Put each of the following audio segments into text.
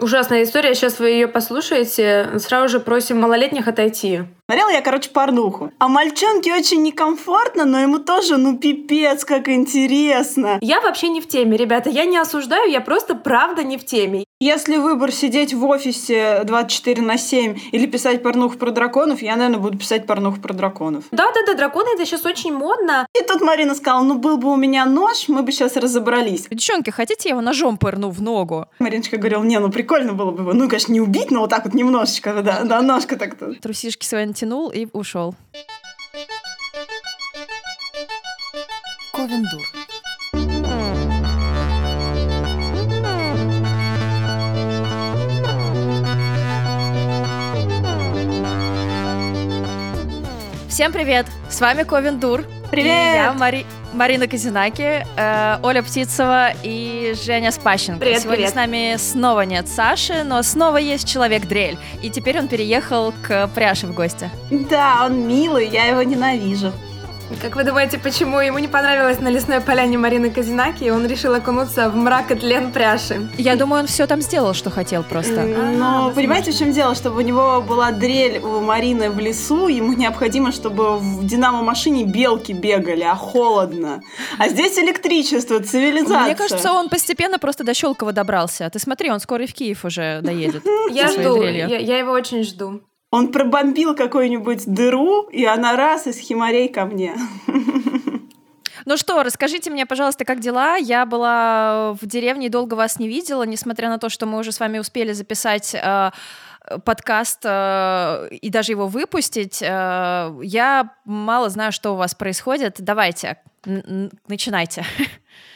Ужасная история. Сейчас вы ее послушаете. Сразу же просим малолетних отойти. Смотрела я, короче, порнуху. А мальчонке очень некомфортно, но ему тоже, ну, пипец, как интересно. Я вообще не в теме, ребята. Я не осуждаю, я просто правда не в теме. Если выбор сидеть в офисе 24 на 7 или писать порнуху про драконов, я, наверное, буду писать порнуху про драконов. Да-да-да, драконы это сейчас очень модно. И тут Марина сказала, ну, был бы у меня нож, мы бы сейчас разобрались. Девчонки, хотите, я его ножом пырну в ногу? Мариночка говорила, не, ну, прикольно было бы его, ну, конечно, не убить, но вот так вот немножечко, да, да, ножка так-то. Трусишки свои натянул и ушел. Ковендур. Всем привет! С вами Ковендур. Привет! И я Мари... Марина Казинаки, э, Оля Птицева и Женя Спащенко. Привет, Сегодня привет. с нами снова нет Саши, но снова есть человек-дрель. И теперь он переехал к Пряше в гости. Да, он милый, я его ненавижу. Как вы думаете, почему ему не понравилось на лесной поляне Марины Казинаки, и он решил окунуться в мрак и тлен пряши? Я думаю, он все там сделал, что хотел просто. Но понимаете, в чем дело? Чтобы у него была дрель у Марины в лесу, ему необходимо, чтобы в динамо-машине белки бегали, а холодно. А здесь электричество, цивилизация. Мне кажется, он постепенно просто до Щелкова добрался. Ты смотри, он скоро и в Киев уже доедет. Я жду, я его очень жду. Он пробомбил какую-нибудь дыру, и она раз из химарей ко мне. Ну что, расскажите мне, пожалуйста, как дела? Я была в деревне и долго вас не видела, несмотря на то, что мы уже с вами успели записать э, подкаст э, и даже его выпустить. Э, я мало знаю, что у вас происходит. Давайте, начинайте.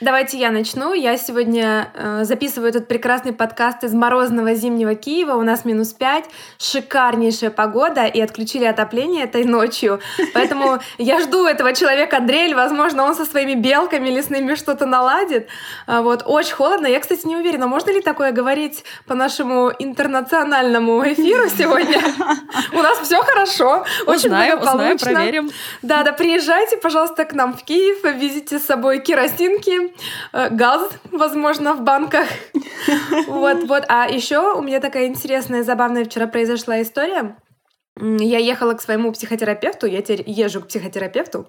Давайте я начну. Я сегодня э, записываю этот прекрасный подкаст из морозного зимнего Киева. У нас минус 5, шикарнейшая погода, и отключили отопление этой ночью. Поэтому я жду этого человека Дрель. Возможно, он со своими белками лесными что-то наладит. А Вот, очень холодно. Я, кстати, не уверена, можно ли такое говорить по нашему интернациональному эфиру сегодня. У нас все хорошо, очень благополучно. проверим. Да, да, приезжайте, пожалуйста, к нам в Киев, везите с собой керосинки, э, газ, возможно, в банках. Вот, вот. А еще у меня такая интересная, забавная вчера произошла история. Я ехала к своему психотерапевту, я теперь езжу к психотерапевту.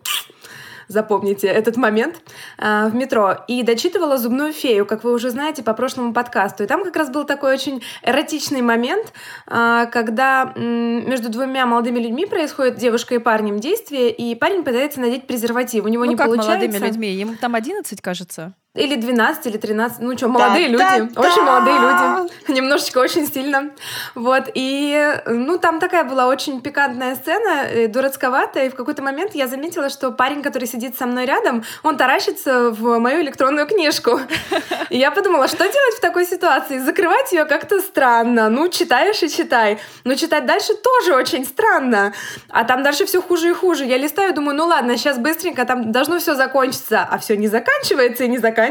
Запомните этот момент а, в метро и дочитывала зубную фею, как вы уже знаете по прошлому подкасту. И там как раз был такой очень эротичный момент, а, когда между двумя молодыми людьми происходит девушка и парнем действие, и парень пытается надеть презерватив. У него Ну не как получается. молодыми людьми? Ему там 11, кажется. Или 12, или 13. Ну что, молодые люди. Да-да-да! Очень молодые люди. Немножечко очень сильно. Вот. И, ну, там такая была очень пикантная сцена, э, дурацковатая. И в какой-то момент я заметила, что парень, который сидит со мной рядом, он таращится в мою электронную книжку. И я подумала, что делать в такой ситуации? Закрывать ее как-то странно. Ну, читаешь и читай. Но читать дальше тоже очень странно. А там дальше все хуже и хуже. Я листаю, думаю, ну ладно, сейчас быстренько, там должно все закончиться. А все не заканчивается и не заканчивается.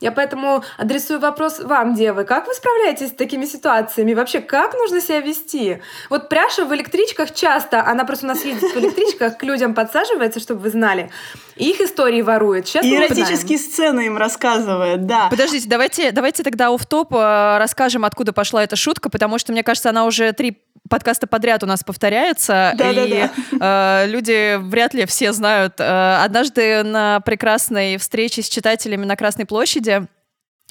Я поэтому адресую вопрос вам, девы. Как вы справляетесь с такими ситуациями? Вообще, как нужно себя вести? Вот пряша в электричках часто, она просто у нас ездит в электричках, к людям подсаживается, чтобы вы знали, и их истории ворует. Сейчас И эротические сцены им рассказывает, да. Подождите, давайте, давайте тогда оф топ расскажем, откуда пошла эта шутка, потому что, мне кажется, она уже три подкаста подряд у нас повторяется, и э, люди вряд ли все знают. Э, однажды на прекрасной встрече с читателями на Красной площади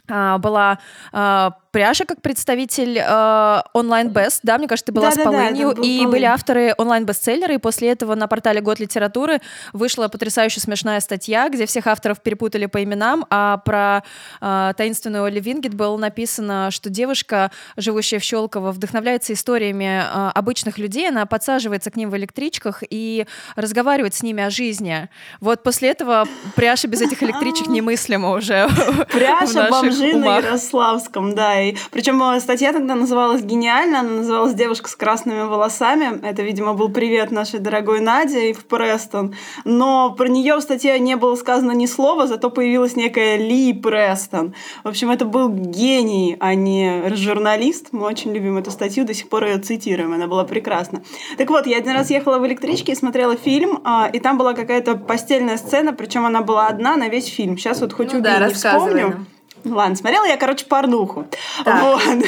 а, была а, Пряша как представитель э, онлайн-бест, да, мне кажется, ты была с Да-да-да, Полынью, это был и Полынь. были авторы онлайн-бестселлера, и после этого на портале Год литературы вышла потрясающе смешная статья, где всех авторов перепутали по именам, а про э, таинственную Оли Вингет было написано, что девушка, живущая в Щелково, вдохновляется историями э, обычных людей, она подсаживается к ним в электричках и разговаривает с ними о жизни. Вот после этого Пряша без этих электричек немыслимо уже Пряша наших бомжи на. Ярославском, да. И, причем э, статья тогда называлась гениально, она называлась «Девушка с красными волосами». Это, видимо, был привет нашей дорогой Наде и в Престон. Но про нее в статье не было сказано ни слова, зато появилась некая Ли Престон. В общем, это был гений, а не журналист. Мы очень любим эту статью, до сих пор ее цитируем, она была прекрасна. Так вот, я один раз ехала в электричке и смотрела фильм, а, и там была какая-то постельная сцена, причем она была одна на весь фильм. Сейчас вот хоть Ну убей, да, не вспомню. нам. Ладно, смотрела я, короче, порнуху. Так. Вот.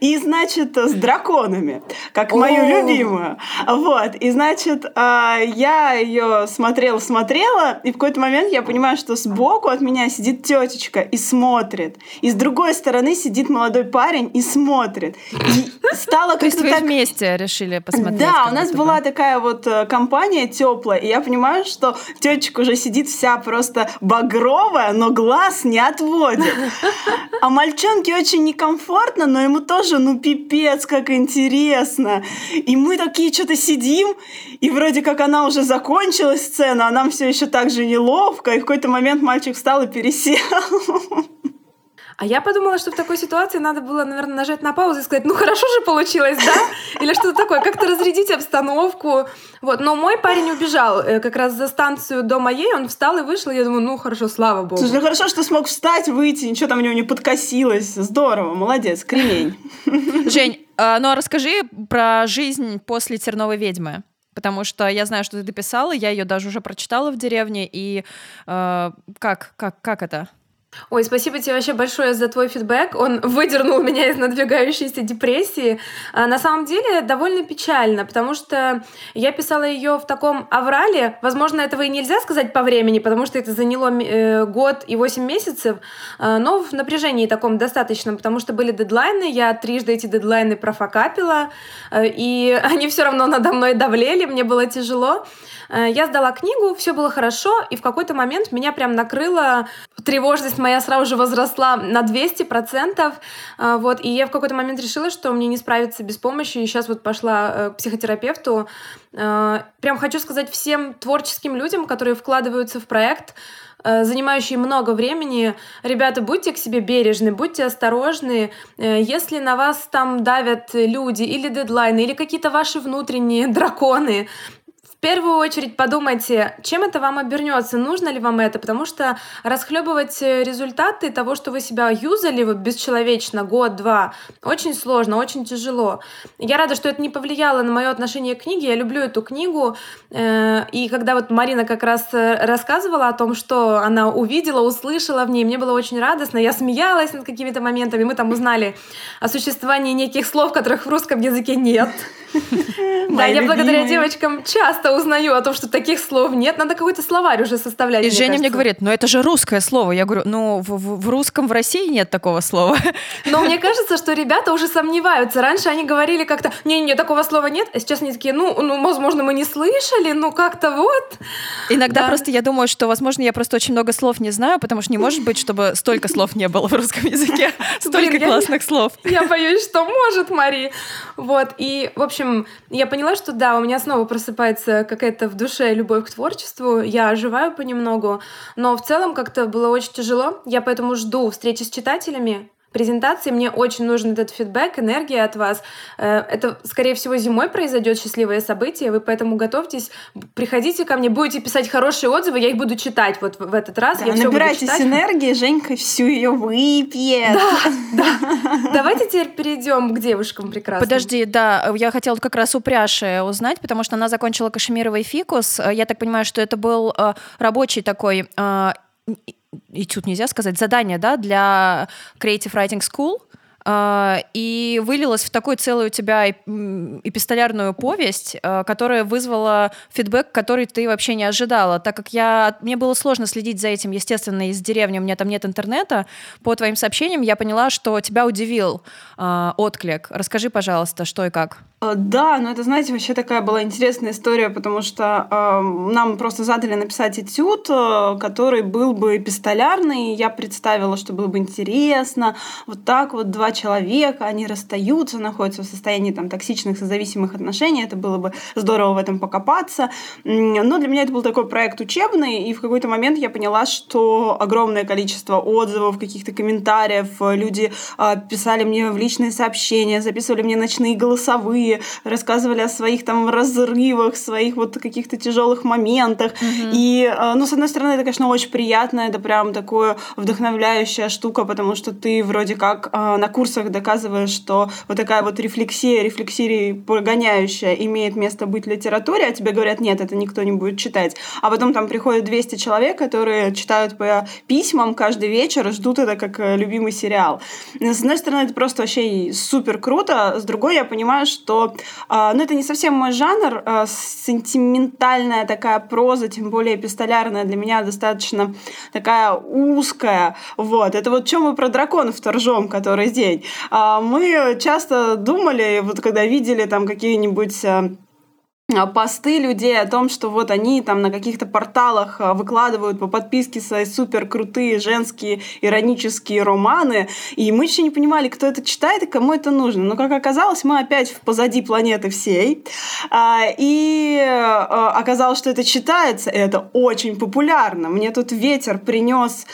И, значит, с драконами, как мою О. любимую. Вот. И, значит, а, я ее смотрела-смотрела, и в какой-то момент я понимаю, что сбоку от меня сидит тетечка и смотрит. И с другой стороны сидит молодой парень и смотрит. И стало То есть как-то вы так... вместе решили посмотреть? Да, у нас была бы. такая вот э, компания теплая, и я понимаю, что тетечка уже сидит вся просто багровая, но глаз не отводит. А мальчонке очень некомфортно, но ему тоже, ну, пипец, как интересно. И мы такие что-то сидим, и вроде как она уже закончилась сцена, а нам все еще так же неловко, и в какой-то момент мальчик встал и пересел. А я подумала, что в такой ситуации надо было, наверное, нажать на паузу и сказать, ну хорошо же получилось, да? Или что-то такое, как-то разрядить обстановку. Вот, но мой парень убежал э, как раз за станцию до моей, он встал и вышел, я думаю, ну хорошо, слава богу. Слушай, ну хорошо, что смог встать, выйти, ничего там у него не подкосилось. Здорово, молодец, кремень. Жень, а, ну а расскажи про жизнь после «Терновой ведьмы». Потому что я знаю, что ты дописала, я ее даже уже прочитала в деревне, и э, как, как, как это? Ой, спасибо тебе вообще большое за твой фидбэк. Он выдернул меня из надвигающейся депрессии. А, на самом деле довольно печально, потому что я писала ее в таком аврале. Возможно, этого и нельзя сказать по времени, потому что это заняло э, год и 8 месяцев, а, но в напряжении таком достаточном, потому что были дедлайны, я трижды эти дедлайны профокапила, э, и они все равно надо мной давлели, мне было тяжело. Э, Я сдала книгу, все было хорошо, и в какой-то момент меня прям накрыла тревожность моя сразу же возросла на 200%, э, вот, и я в какой-то момент решила, что мне не справиться без помощи, и сейчас вот пошла э, к психотерапевту. Э, Прям хочу сказать всем творческим людям, которые вкладываются в проект, э, занимающие много времени, ребята, будьте к себе бережны, будьте осторожны. Э, Если на вас там давят люди или дедлайны, или какие-то ваши внутренние драконы, в первую очередь подумайте, чем это вам обернется, нужно ли вам это, потому что расхлебывать э, результаты того, что вы себя юзали вот бесчеловечно год-два, очень сложно, очень тяжело. Я рада, что это не повлияло на мое отношение к книге. Я люблю эту книгу. э, И когда вот Марина как раз э, рассказывала о том, что она увидела, услышала в ней, мне было очень радостно. Я смеялась над какими-то моментами. Мы там узнали о существовании неких слов, которых в русском языке нет. Да, я благодаря девочкам часто узнаю о том, что таких слов нет. Надо какой-то словарь уже составлять. И мне Женя мне кажется. говорит, ну это же русское слово. Я говорю, ну в, в- в русском в России нет такого слова. Но мне кажется, что ребята уже сомневаются. Раньше они говорили как-то, не-не, такого слова нет, а сейчас они такие, ну, ну, возможно, мы не слышали, ну, как-то вот. Иногда Да. просто я думаю, что, возможно, я просто очень много слов не знаю, потому что не может быть, чтобы столько слов не было в русском языке. Столько я не- классных слов. Я боюсь, что может, Мари. Вот, и, в общем, я поняла, что да, у меня снова просыпается какая-то в душе любовь к творчеству, я оживаю понемногу, но в целом как-то было очень тяжело, я поэтому жду встречи с читателями, презентации. Мне очень нужен этот фидбэк, энергия от вас. Э, Это, скорее всего, зимой произойдет счастливое событие. Вы поэтому готовьтесь, приходите ко мне, будете писать хорошие отзывы, я их буду читать вот в этот раз. Да, я буду набирайтесь читать. энергии, Женька всю ее выпьет. Давайте теперь перейдем к девушкам прекрасным. Подожди, да, я хотела как раз у Пряши узнать, потому что она закончила кашемировый фикус. Э, Я так понимаю, что это был э, рабочий такой этюд нельзя сказать, задание, да, для Creative Writing School. э, И вылилось в такую целую у тебя эпистолярную повесть, э, которая вызвала фидбэк, который ты вообще не ожидала. Так как я, мне было сложно следить за этим, естественно, из деревни, у меня там нет интернета. По твоим сообщениям я поняла, что тебя удивил э, отклик. Расскажи, пожалуйста, что и как. Э, Да, но это, знаете, вообще такая была интересная история, потому что э, нам просто задали написать этюд, э, который был бы эпистолярный. Я представила, что было бы интересно. Вот так вот два человека, они расстаются, находятся в состоянии там токсичных созависимых отношений. Это было бы здорово в этом покопаться. Но для меня это был такой проект учебный, и в какой-то момент я поняла, что огромное количество отзывов, каких-то комментариев, э, люди э, писали мне в личные сообщения, записывали мне ночные голосовые, люди рассказывали о своих там разрывах, своих вот каких-то тяжелых моментах. Mm-hmm. И, э, ну, с одной стороны, это, конечно, очень приятно, это прям такое вдохновляющая штука, потому что ты вроде как э, на курсах доказываешь, что вот такая вот рефлексия, рефлексия погоняющая имеет место быть в литературе, а тебе говорят, нет, это никто не будет читать. А потом там приходят 200 человек, которые читают по письмам каждый вечер и ждут это как э, любимый сериал. С одной стороны, это просто вообще супер круто, с другой я понимаю, что э, ну, это не совсем мой жанр, э, сентиментальная такая проза, тем более эпистолярная, для меня достаточно такая узкая. Вот. Это вот чем мы про драконов торжем, который день. А мы часто думали, вот когда видели там какие-нибудь а, посты людей о том, что вот они там на каких-то порталах а, выкладывают по подписке свои супер крутые женские иронические романы, и мы еще не понимали, кто это читает и кому это нужно. Но, как оказалось, мы опять позади планеты всей, а, и оказалось, что это читается, и это очень популярно. Мне тут ветер принес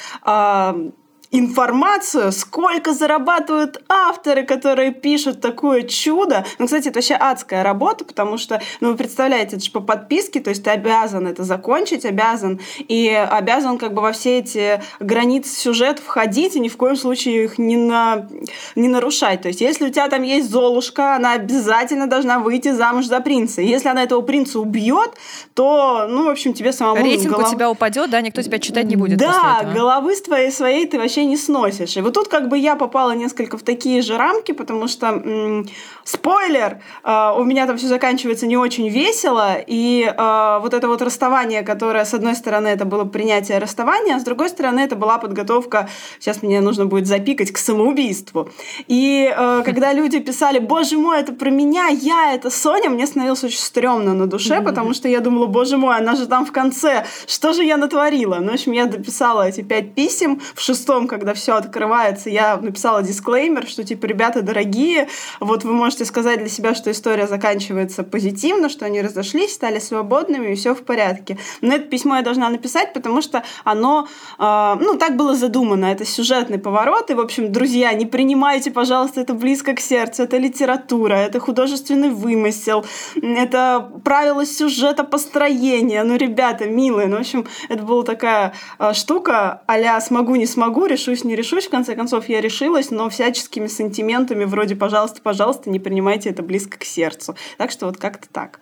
информацию, сколько зарабатывают авторы, которые пишут такое чудо. Ну, кстати, это вообще адская работа, потому что, ну, вы представляете, это же по подписке, то есть ты обязан это закончить, обязан, и обязан как бы во все эти границы сюжета входить и ни в коем случае их не, на, не нарушать. То есть если у тебя там есть Золушка, она обязательно должна выйти замуж за принца. Если она этого принца убьет, то, ну, в общем, тебе самому... Рейтинг голов... у тебя упадет, да, никто тебя читать не будет Да, головы с твоей своей ты вообще не сносишь. И вот тут как бы я попала несколько в такие же рамки, потому что, м- спойлер, э, у меня там все заканчивается не очень весело, и э, вот это вот расставание, которое, с одной стороны, это было принятие расставания, а с другой стороны, это была подготовка, сейчас мне нужно будет запикать, к самоубийству. И э, когда люди писали, боже мой, это про меня, я, это Соня, мне становилось очень стрёмно на душе, потому что я думала, боже мой, она же там в конце, что же я натворила? Ну, в общем, я дописала эти пять писем в шестом, когда все открывается, я написала дисклеймер, что типа, ребята дорогие, вот вы можете сказать для себя, что история заканчивается позитивно, что они разошлись, стали свободными, и все в порядке. Но это письмо я должна написать, потому что оно, э, ну, так было задумано. Это сюжетный поворот, и, в общем, друзья, не принимайте, пожалуйста, это близко к сердцу. Это литература, это художественный вымысел, это правила сюжета построения. Ну, ребята, милые, ну, в общем, это была такая э, штука а смогу, не смогу, решусь, не решусь. В конце концов, я решилась, но всяческими сантиментами вроде «пожалуйста, пожалуйста, не принимайте это близко к сердцу». Так что вот как-то так.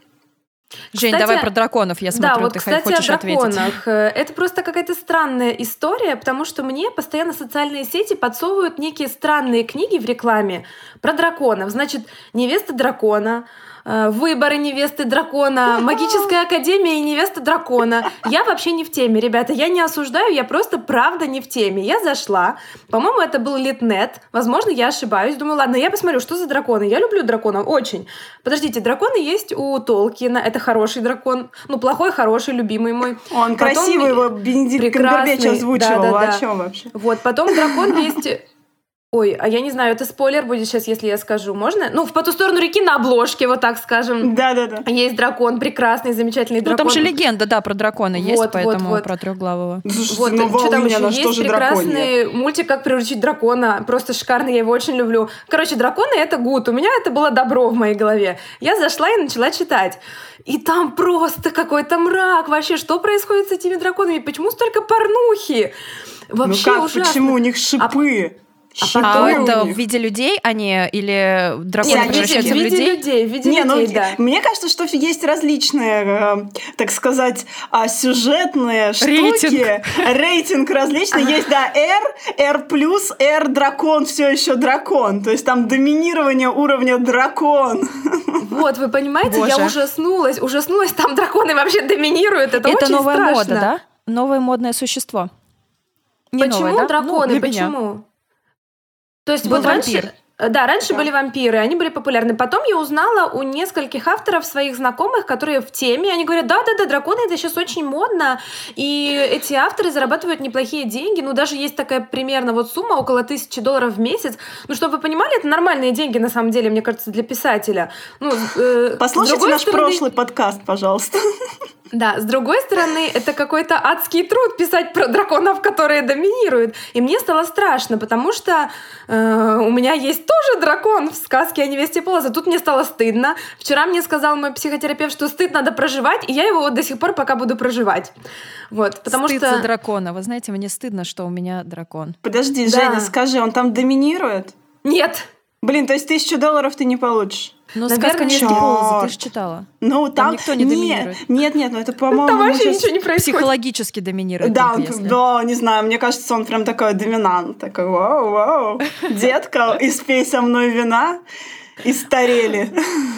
Жень, кстати, давай про драконов, я смотрю, да, вот, ты кстати, хочешь о драконах. ответить. Это просто какая-то странная история, потому что мне постоянно социальные сети подсовывают некие странные книги в рекламе про драконов. Значит, невеста дракона, Э, выборы невесты дракона, магическая академия и невеста дракона. Я вообще не в теме, ребята, я не осуждаю, я просто правда не в теме. Я зашла, по-моему, это был Литнет, возможно, я ошибаюсь, думаю, ладно, я посмотрю, что за драконы. Я люблю драконов, очень. Подождите, драконы есть у Толкина, это хороший дракон, ну, плохой, хороший, любимый мой. Он потом красивый, его Бенедикт Камбербэтч озвучивал, да, да, да. о чем вообще? Вот, потом дракон есть Ой, а я не знаю, это спойлер будет сейчас, если я скажу. Можно? Ну, в по ту сторону реки на обложке, вот так скажем. Да-да-да. Есть дракон, прекрасный, замечательный дракон. Ну, там же легенда, да, про дракона вот, есть, поэтому вот, вот. про трехглавого. Вот, ну, что там еще есть? Прекрасный мультик «Как приручить дракона». Просто шикарный, я его очень люблю. Короче, драконы — это гуд. У меня это было добро в моей голове. Я зашла и начала читать. И там просто какой-то мрак. Вообще, что происходит с этими драконами? Почему столько порнухи? Вообще ну как, ужасно. почему у них шипы? А а, а это в виде людей, они или драконы Нет, превращаются в людей? В виде людей, в виде Не, ну, людей, ну, да. Мне кажется, что есть различные, э, так сказать, а, сюжетные Рейтинг. штуки. Рейтинг различный. Есть, да, R, R+, R дракон, все еще дракон. То есть там доминирование уровня дракон. Вот, вы понимаете, Боже. я ужаснулась. Ужаснулась, там драконы вообще доминируют. Это, это очень новая страшно. мода, да? Новое модное существо. Не почему новое, да? драконы? Ну, почему? Меня. То есть Был вот вампир. раньше... Э, да, раньше да. были вампиры, они были популярны. Потом я узнала у нескольких авторов своих знакомых, которые в теме, они говорят, да-да-да, драконы это сейчас очень модно, и эти авторы зарабатывают неплохие деньги, ну даже есть такая примерно вот сумма, около тысячи долларов в месяц. Ну, чтобы вы понимали, это нормальные деньги на самом деле, мне кажется, для писателя. Ну, э, Послушайте наш стороны... прошлый подкаст, пожалуйста. Да, с другой стороны, это какой-то адский труд писать про драконов, которые доминируют. И мне стало страшно, потому что э, у меня есть тоже дракон в сказке о невесте Полоза. Тут мне стало стыдно. Вчера мне сказал мой психотерапевт, что стыд надо проживать, и я его вот до сих пор пока буду проживать. Вот, потому Стыд что... за дракона. Вы знаете, мне стыдно, что у меня дракон. Подожди, Да. Женя, скажи, он там доминирует? Нет, Блин, то есть тысячу долларов ты не получишь? Но Наверное, сказка «Невеста чёрт. Полоза», ты же читала. Ну, там... никто не доминирует. Нет, нет, ну это, по-моему... там вообще ничего не происходит. Психологически доминирует. Да, он, да, не знаю, мне кажется, он прям такой доминант. Такой, вау, вау, детка, испей со мной вина. И старели.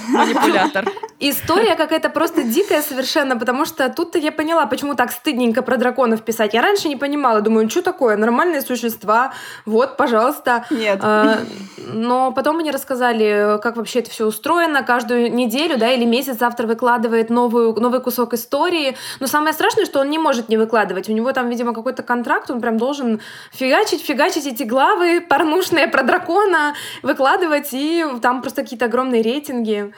Манипулятор. История какая-то просто дикая совершенно, потому что тут-то я поняла, почему так стыдненько про драконов писать. Я раньше не понимала, думаю, что такое, нормальные существа, вот, пожалуйста. Нет. А, Но потом мне рассказали, как вообще это все устроено. Каждую неделю да, или месяц автор выкладывает новую, новый кусок истории. Но самое страшное, что он не может не выкладывать. У него там, видимо, какой-то контракт, он прям должен фигачить, фигачить эти главы порнушные про дракона, выкладывать, и там просто какие-то огромные рейтинги.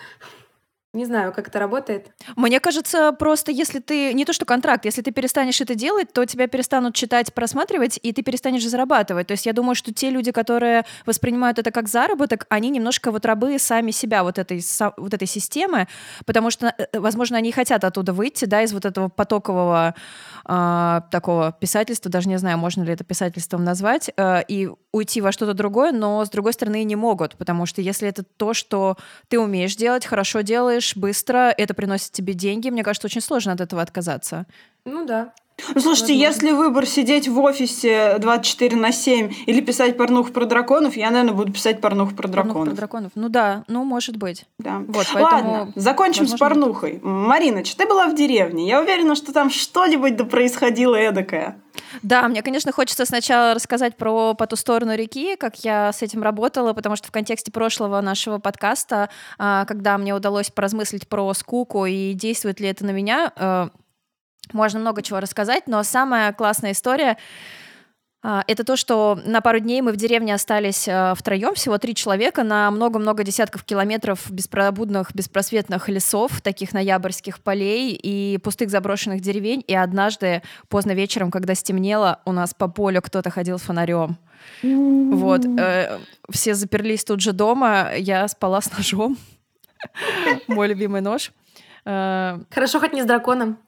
Не знаю, как это работает. Мне кажется, просто если ты... Не то, что контракт, если ты перестанешь это делать, то тебя перестанут читать, просматривать, и ты перестанешь зарабатывать. То есть я думаю, что те люди, которые воспринимают это как заработок, они немножко вот рабы сами себя вот этой, вот этой системы, потому что, э, возможно, они хотят оттуда выйти, да, из вот этого потокового а, такого писательства, даже не знаю, можно ли это писательством назвать, э, и уйти во что-то другое, но, с другой стороны, не могут, потому что если это то, что ты умеешь делать, хорошо делаешь, быстро, это приносит тебе деньги, мне кажется, очень сложно от этого отказаться. Ну да. Ну, слушайте, Возможно. если выбор сидеть в офисе 24 на 7 или писать порнуху про драконов, я, наверное, буду писать порнуху про драконов. про драконов. Ну да, ну может быть. Да. Вот, поэтому, Ладно, закончим с возможно, порнухой. Маринач, ты была в деревне. Я уверена, что там что-нибудь да происходило эдакое. Да, мне, конечно, хочется сначала рассказать про «По ту сторону реки», как я с этим работала, потому что в контексте прошлого нашего подкаста, а, когда мне удалось поразмыслить про скуку и действует ли это на меня, э, можно много чего рассказать, но самая классная история а, это то, что на пару дней мы в деревне остались втроем, всего три человека, на много-много десятков километров беспробудных, беспросветных лесов, таких ноябрьских полей и пустых заброшенных деревень. И однажды поздно вечером, когда стемнело, у нас по полю кто-то ходил с фонарем. Вот. э, Все заперлись тут же дома, я спала с ножом. Мой любимый нож. Э, Хорошо, хоть не с драконом.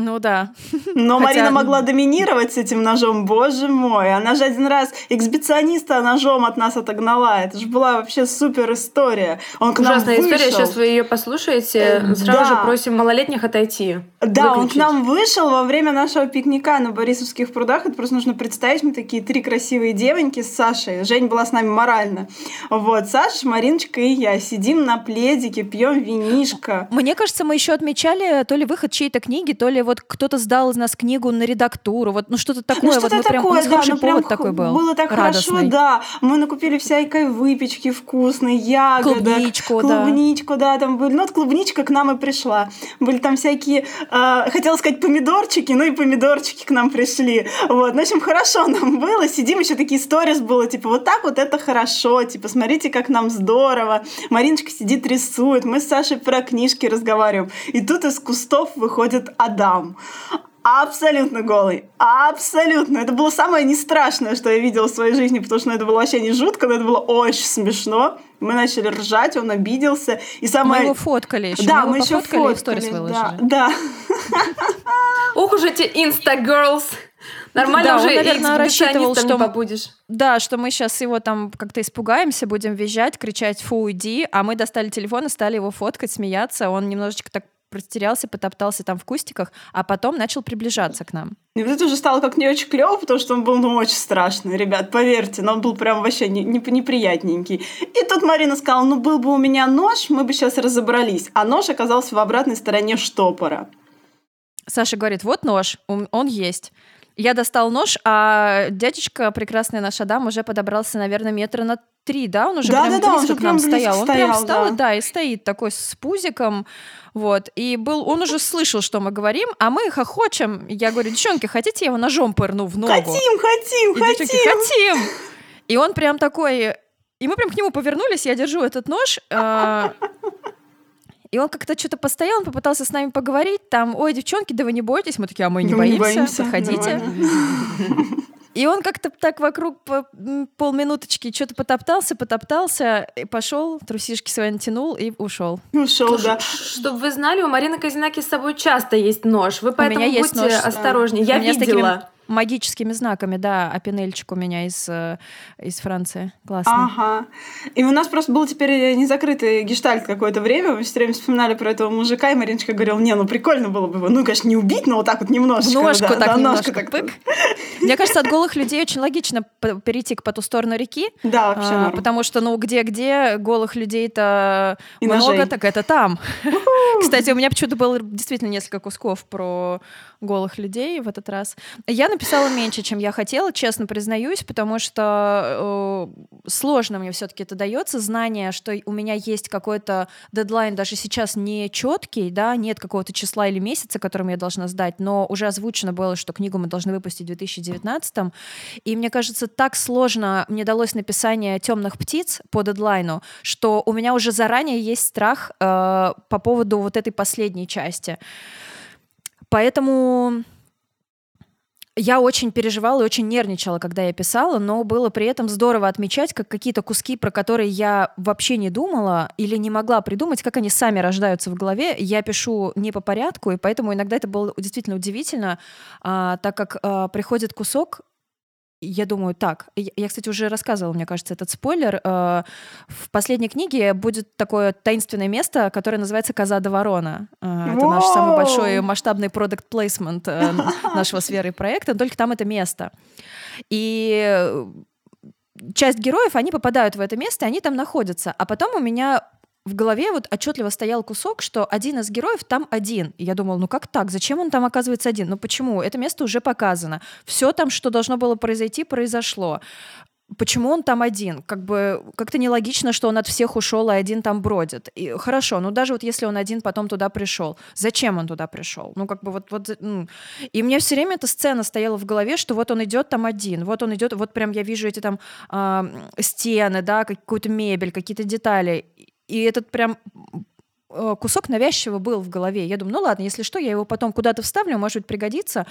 Ну да. Но Хотя- Марина могла доминировать с этим ножом, боже мой. Она же один раз эксбициониста ножом от нас отогнала. Это же была вообще супер история. Он к нам Ужасная история. вышел. Сейчас вы ее послушаете. Э, Сразу да. же просим малолетних отойти. Да, он к Выключить. нам вышел во время нашего пикника на Борисовских прудах. Это просто нужно представить, мы такие три красивые девоньки с Сашей. Жень была с нами морально. Вот, Саша, Мариночка и я сидим на пледике, пьем винишко. Мне кажется, мы еще отмечали то ли выход чьей-то книги, то ли вот кто-то сдал из нас книгу на редактуру, вот ну что-то такое. Ну, вот что-то мы прям, такое, нас да, хороший ну прям повод такой был. Было так радостный. хорошо, да. Мы накупили всякой выпечки вкусной, ягодок. Клубничку, да. Клубничку, да, там были. Ну, вот клубничка к нам и пришла. Были там всякие, э, хотела сказать, помидорчики, ну и помидорчики к нам пришли. Вот, ну, в общем, хорошо нам было. Сидим, еще такие сторис было, типа, вот так вот это хорошо, типа, смотрите, как нам здорово. Мариночка сидит, рисует, мы с Сашей про книжки разговариваем. И тут из кустов выходит Адам. Абсолютно голый. Абсолютно. Это было самое не страшное, что я видела в своей жизни, потому что ну, это было вообще не жутко, но это было очень смешно. Мы начали ржать, он обиделся. И Мы самое... его фоткали еще. да, мы, мы еще и фоткали. сторис да, выложили. да. Ох уж эти инста-гирлс. Нормально Да, он, уже наверное, рассчитывал, что не побудешь. Да, что мы сейчас его там как-то испугаемся, будем визжать, кричать «фу, уйди», а мы достали телефон и стали его фоткать, смеяться. Он немножечко так растерялся, потоптался там в кустиках, а потом начал приближаться к нам. И вот это уже стало как не очень клево, потому что он был ну, очень страшный, ребят, поверьте, но он был прям вообще не, не- неприятненький. И тут Марина сказала, ну был бы у меня нож, мы бы сейчас разобрались. А нож оказался в обратной стороне штопора. Саша говорит, вот нож, он он есть. Я достал нож, а дядечка, прекрасный наш Адам, уже подобрался, наверное, метра на три, да? Он уже прям Да-да-да, он близко уже к нам прям стоял. Он прям стоял, встал, да. и, да, и стоит такой с пузиком, вот. И был, он уже слышал, что мы говорим, а мы хохочем. Я говорю, девчонки, хотите, я его ножом пырну в ногу? Хотим, хотим, И девчонки, хотим. хотим! И он прям такой... И мы прям к нему повернулись, я держу этот нож, а, И он как-то что-то постоял, он попытался с нами поговорить, там, ой, девчонки, да вы не бойтесь, мы такие, а мы не, Да боимся, боимся, подходите. И он как-то так вокруг полминуточки что-то потоптался, потоптался, и пошел, трусишки свои натянул и ушел. Ушел, да. Чтобы вы знали, у Марины Казинаки с собой часто есть нож. Вы поэтому меня есть будьте нож, да. осторожнее. Я У меня с такими видела. Магическими знаками, да, а пенельчик у меня из, э, из Франции. Классный. Ага. И у нас просто был теперь незакрытый гештальт какое-то время. Мы все время вспоминали про этого мужика, и Мариночка говорила, не, ну прикольно было бы его, ну, конечно, не убить, но вот так вот немножечко. Ножку да, так да, немножко ножку так. пык. Мне кажется, от голых людей очень логично перейти к по ту сторону реки, Да, вообще а, потому что, ну, где-где голых людей-то много, ножей. так это там. Кстати, у меня почему-то было действительно несколько кусков про голых людей в этот раз. Я написала меньше, чем я хотела, честно признаюсь, потому что э, сложно мне все-таки это дается. Знание, что у меня есть какой-то дедлайн, даже сейчас не четкий, да, нет какого-то числа или месяца, которым я должна сдать, но уже озвучено было, что книгу мы должны выпустить в 2019. И мне кажется, так сложно мне далось написание темных птиц по дедлайну, что у меня уже заранее есть страх э, по поводу вот этой последней части. Поэтому я очень переживала и очень нервничала, когда я писала, но было при этом здорово отмечать, как какие-то куски, про которые я вообще не думала или не могла придумать, как они сами рождаются в голове, я пишу не по порядку, и поэтому иногда это было действительно удивительно, а, так как а, приходит кусок, я думаю, так, я, кстати, уже рассказывала, мне кажется, этот спойлер. э, В последней книге будет такое таинственное место, которое называется «Коза до ворона». Э, Это наш самый большой масштабный продукт плейсмент нашего с Верой проекта, только там это место. И э, часть героев, они попадают в это место, и они там находятся. А потом у меня в голове вот отчетливо стоял кусок, что один из героев там один. И я думала, ну как так? Зачем он там оказывается один? Ну почему? Это место уже показано. Все там, что должно было произойти, произошло. Почему он там один? Как бы как-то нелогично, что он от всех ушел, и один там бродит. И хорошо, ну даже вот если он один потом туда пришел, зачем он туда пришел? Ну как бы вот вот. И мне все время эта сцена стояла в голове, что вот он идет там один, вот он идет, вот прям я вижу эти там а, стены, да, какую-то мебель, какие-то детали, и этот прям э, кусок навязчиво был в голове. Я думаю, ну ладно, если что, я его потом куда-то вставлю, может быть, пригодится.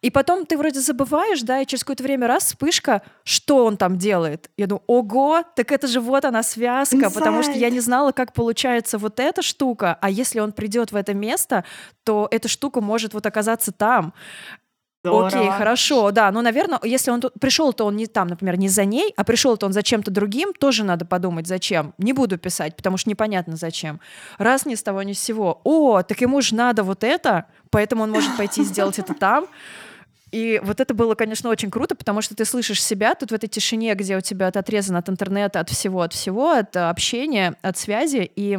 И потом ты вроде забываешь, да, и через какое-то время раз вспышка, что он там делает. Я думаю, ого, так это же вот она связка, потому что я не знала, как получается вот эта штука, а если он придет в это место, то эта штука может вот оказаться там. Окей, Здорово. хорошо, да. Но, наверное, если он тут пришел, то он не там, например, не за ней, а пришел, то он за чем-то другим, тоже надо подумать, зачем. Не буду писать, потому что непонятно зачем. Раз ни с того ни с сего. О, так ему же надо вот это, поэтому он может пойти сделать это там. И вот это было, конечно, очень круто, потому что ты слышишь себя тут в этой тишине, где у тебя отрезан от интернета, от всего, от всего, от э, общения, от связи, и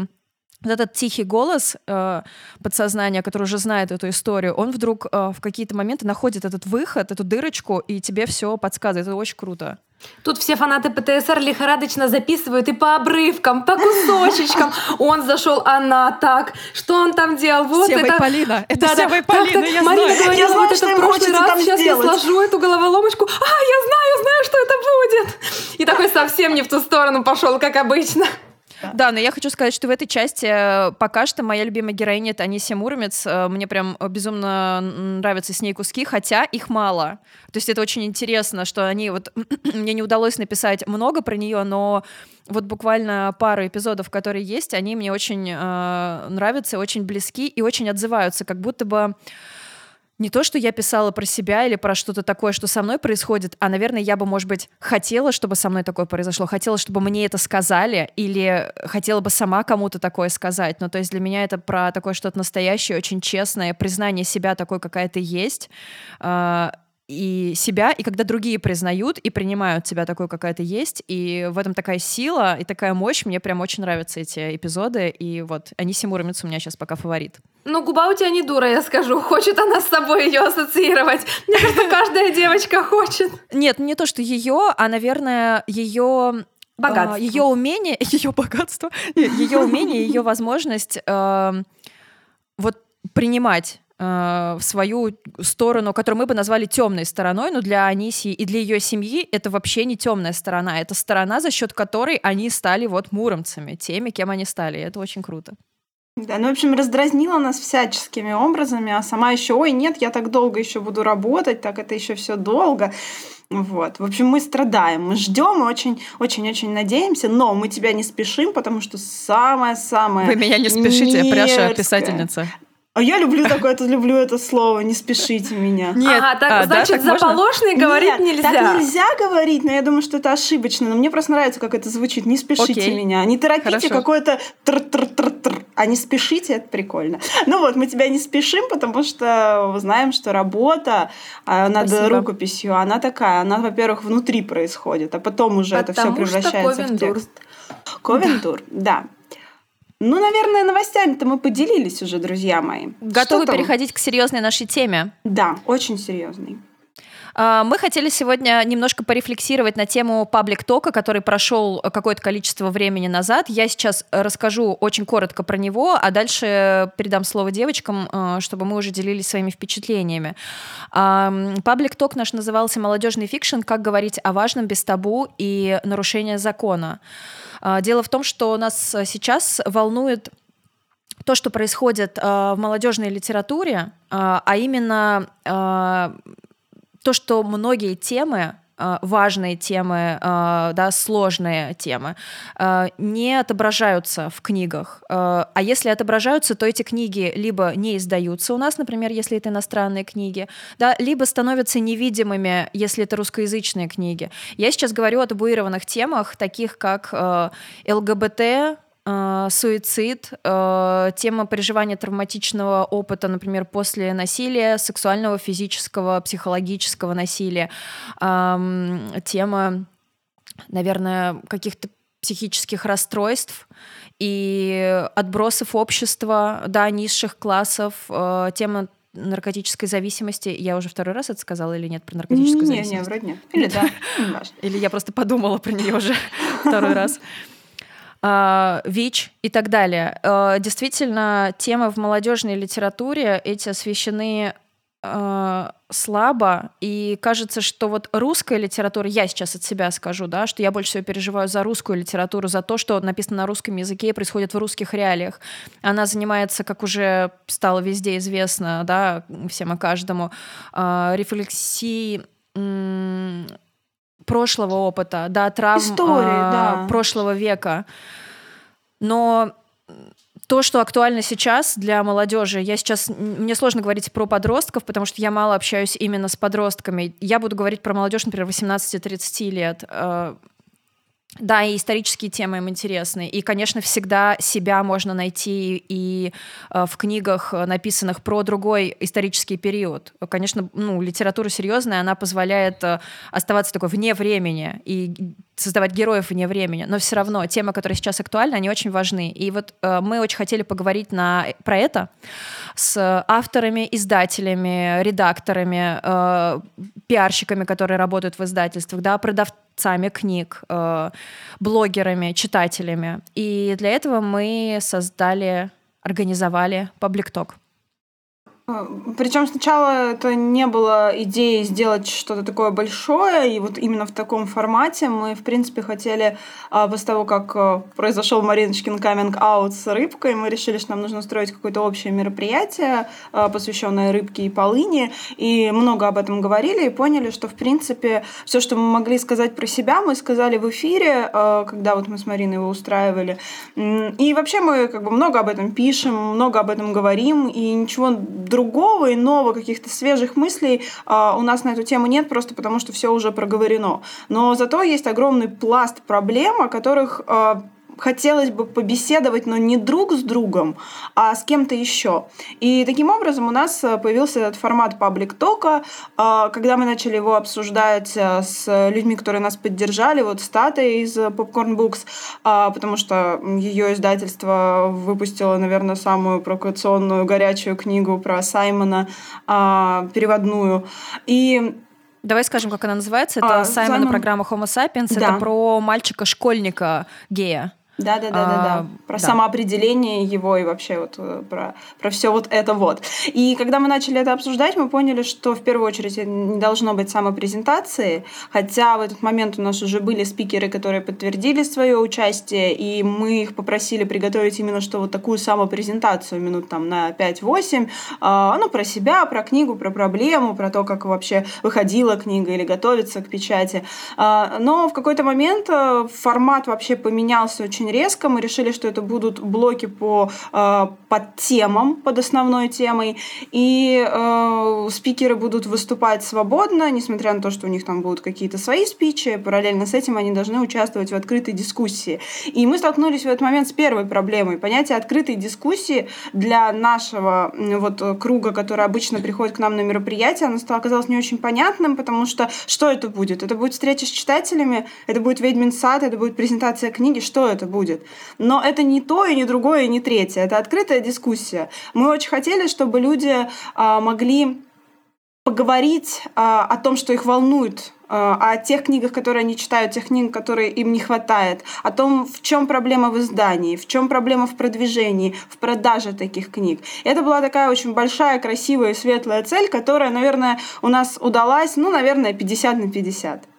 вот этот тихий голос э, подсознания, который уже знает эту историю, он вдруг э, в какие-то моменты находит этот выход, эту дырочку, и тебе все подсказывает. Это очень круто. Тут все фанаты ПТСР лихорадочно записывают и по обрывкам, по кусочечкам. Он зашел, она так. Что он там делал? Вот Сева это. Полина. Это Да-да. Сева Так, Полина, так, я Марина знаю. говорила Я знаю, вот что это в прошлый раз. там Сейчас сделать. я сложу эту головоломочку. А, я знаю, знаю, что это будет. И такой совсем не в ту сторону пошел, как обычно. Да, но я хочу сказать, что в этой части э, пока что моя любимая героиня это Анисия Муромец. Э, Мне прям безумно нравятся с ней куски, хотя их мало. То есть это очень интересно, что они вот... Мне не удалось написать много про нее, но вот буквально пару эпизодов, которые есть, они мне очень э, нравятся, очень близки и очень отзываются, как будто бы не то, что я писала про себя или про что-то такое, что со мной происходит, а, наверное, я бы, может быть, хотела, чтобы со мной такое произошло, хотела, чтобы мне это сказали, или хотела бы сама кому-то такое сказать. Ну, то есть для меня это про такое что-то настоящее, очень честное, признание себя такой, какая ты есть, а, и себя, и когда другие признают и принимают тебя такой, какая ты есть, и в этом такая сила и такая мощь, мне прям очень нравятся эти эпизоды, и вот Аниси Муромец у меня сейчас пока фаворит. Ну, губа у тебя не дура, я скажу. Хочет она с собой ее ассоциировать. Мне кажется, каждая девочка хочет. Нет, не то, что ее, а, наверное, ее Богатство. ее умение, ее богатство, ее умение, ее возможность э, вот принимать в свою сторону, которую мы бы назвали темной стороной, но для Анисии и для ее семьи это вообще не темная сторона, это сторона, за счет которой они стали вот муромцами, теми, кем они стали. И это очень круто. Да, ну, в общем, раздразнила нас всяческими образами, а сама еще, ой, нет, я так долго еще буду работать, так это еще все долго. Вот. В общем, мы страдаем, мы ждем, очень-очень-очень надеемся, но мы тебя не спешим, потому что самое-самое Вы меня не спешите, Пряша писательница. А я люблю такое, это люблю это слово. Не спешите меня. Нет, ага, так, а, значит, да, так заполошный говорить Нет, нельзя. Так нельзя говорить, но я думаю, что это ошибочно. Но мне просто нравится, как это звучит. Не спешите Окей. меня. Не торопите какое-то тр-тр-тр-тр. А не спешите, это прикольно. Ну вот, мы тебя не спешим, потому что знаем, что работа а, над Спасибо. рукописью, она такая, она, во-первых, внутри происходит, а потом уже потому это все превращается в текст. Ковентур, да. Ну, наверное, новостями-то мы поделились уже, друзья мои. Готовы переходить к серьезной нашей теме? Да, очень серьезной. А, мы хотели сегодня немножко порефлексировать на тему public talk а, который прошел какое-то количество времени назад. Я сейчас расскажу очень коротко про него, а дальше передам слово девочкам, а, чтобы мы уже делились своими впечатлениями. Public talk наш назывался «Молодежный fiction. Как говорить о важном без табу и нарушения закона». А, дело в том, что нас сейчас волнует то, что происходит в молодежной литературе, а именно то, что многие темы э, важные темы, э, да, сложные темы, э, не отображаются в книгах. А если отображаются, то эти книги либо не издаются у нас, например, если это иностранные книги, да, либо становятся невидимыми, если это русскоязычные книги. Я сейчас говорю о табуированных темах, таких как ЛГБТ, э, суицид, э, тема переживания травматичного опыта, например, после насилия, сексуального, физического, психологического насилия, э, тема, наверное, каких-то психических расстройств и отбросов общества, да, низших классов, э, тема наркотической зависимости. Я уже второй раз это сказала или нет про наркотическую не, зависимость? Не, не, вроде нет. Или да. Или я просто подумала про нее уже второй раз. А, ВИЧ и так далее. А, действительно, темы в молодежной литературе эти освещены а, слабо, и кажется, что вот русская литература, я сейчас от себя скажу, да, что я больше всего переживаю за русскую литературу, за то, что написано на русском языке и происходит в русских реалиях. Она занимается, как уже стало везде известно, да, всем и каждому, рефлексией прошлого опыта, да, травм Истории, а, да. прошлого века. Но то, что актуально сейчас для молодежи, я сейчас, мне сложно говорить про подростков, потому что я мало общаюсь именно с подростками. Я буду говорить про молодежь, например, 18-30 лет. Э, да, и исторические темы им интересны. И, конечно, всегда себя можно найти и э, в книгах, написанных про другой исторический период. Конечно, ну, литература серьезная, она позволяет э, оставаться такой вне времени и создавать героев вне времени. Но все равно темы, которые сейчас актуальны, они очень важны. И вот э, мы очень хотели поговорить на, про это с авторами, издателями, редакторами, э, пиарщиками, которые работают в издательствах, да, продавцами продавцами книг, э, блогерами, читателями. И для этого мы создали, организовали пабликток. А, Причем сначала это не было идеей сделать что-то такое большое, и вот именно в таком формате мы, в принципе, хотели а, после того, как а, произошел Мариночкин каминг-аут с рыбкой, мы решили, что нам нужно устроить какое-то общее мероприятие, посвященное рыбке и полыни, и много об этом говорили, и поняли, что, в принципе, все, что мы могли сказать про себя, мы сказали в эфире, когда вот мы с Мариной его устраивали. И вообще мы как бы много об этом пишем, много об этом говорим, и ничего другого, иного, каких-то свежих мыслей а, у нас на эту тему нет, просто потому что все уже проговорено. Но зато есть огромный пласт проблем, о которых а, хотелось бы побеседовать, но не друг с другом, а с кем-то еще. И таким образом у нас э, появился этот формат паблик тока, когда мы начали его обсуждать э, с людьми, которые нас поддержали, вот Стата из Popcorn Books, а, потому что ее издательство выпустило, наверное, самую провокационную горячую книгу про Саймона, а, переводную. И Давай скажем, как она называется. Это а, Саймон Саймон... программа Homo Sapiens. Да. Это про мальчика-школьника гея. Да, да, да, да, да. Про да. самоопределение его и вообще вот э, про, про все вот это вот. И когда мы начали это обсуждать, мы поняли, что в первую очередь не должно быть самопрезентации, хотя в этот момент у нас уже были спикеры, которые подтвердили свое участие, и мы их попросили приготовить именно что вот такую самопрезентацию минут там на 5-8, а, ну, про себя, про книгу, про проблему, про то, как вообще выходила книга или готовится к печати. А, но в какой-то момент э, формат вообще поменялся очень очень резко. Мы решили, что это будут блоки по э, под темам, под основной темой. И э, спикеры будут выступать свободно, несмотря на то, что у них там будут какие-то свои спичи. Параллельно с этим они должны участвовать в открытой дискуссии. И мы столкнулись в этот момент с первой проблемой. Понятие открытой дискуссии для нашего вот круга, который обычно приходит к нам на мероприятие, оно стало, оказалось не очень понятным, потому что что это будет? Это будет встреча с читателями, это будет ведьмин сад, это будет презентация книги, что это будет. Но это не то, и не другое, и не третье. Это открытая дискуссия. Мы очень хотели, чтобы люди а, могли поговорить а, о том, что их волнует, а, о тех книгах, которые они читают, тех книг, которые им не хватает, о том, в чем проблема в издании, в чем проблема в продвижении, в продаже таких книг. И это была такая очень большая, красивая и светлая цель, которая, наверное, у нас удалась, ну, наверное, 50 на 50.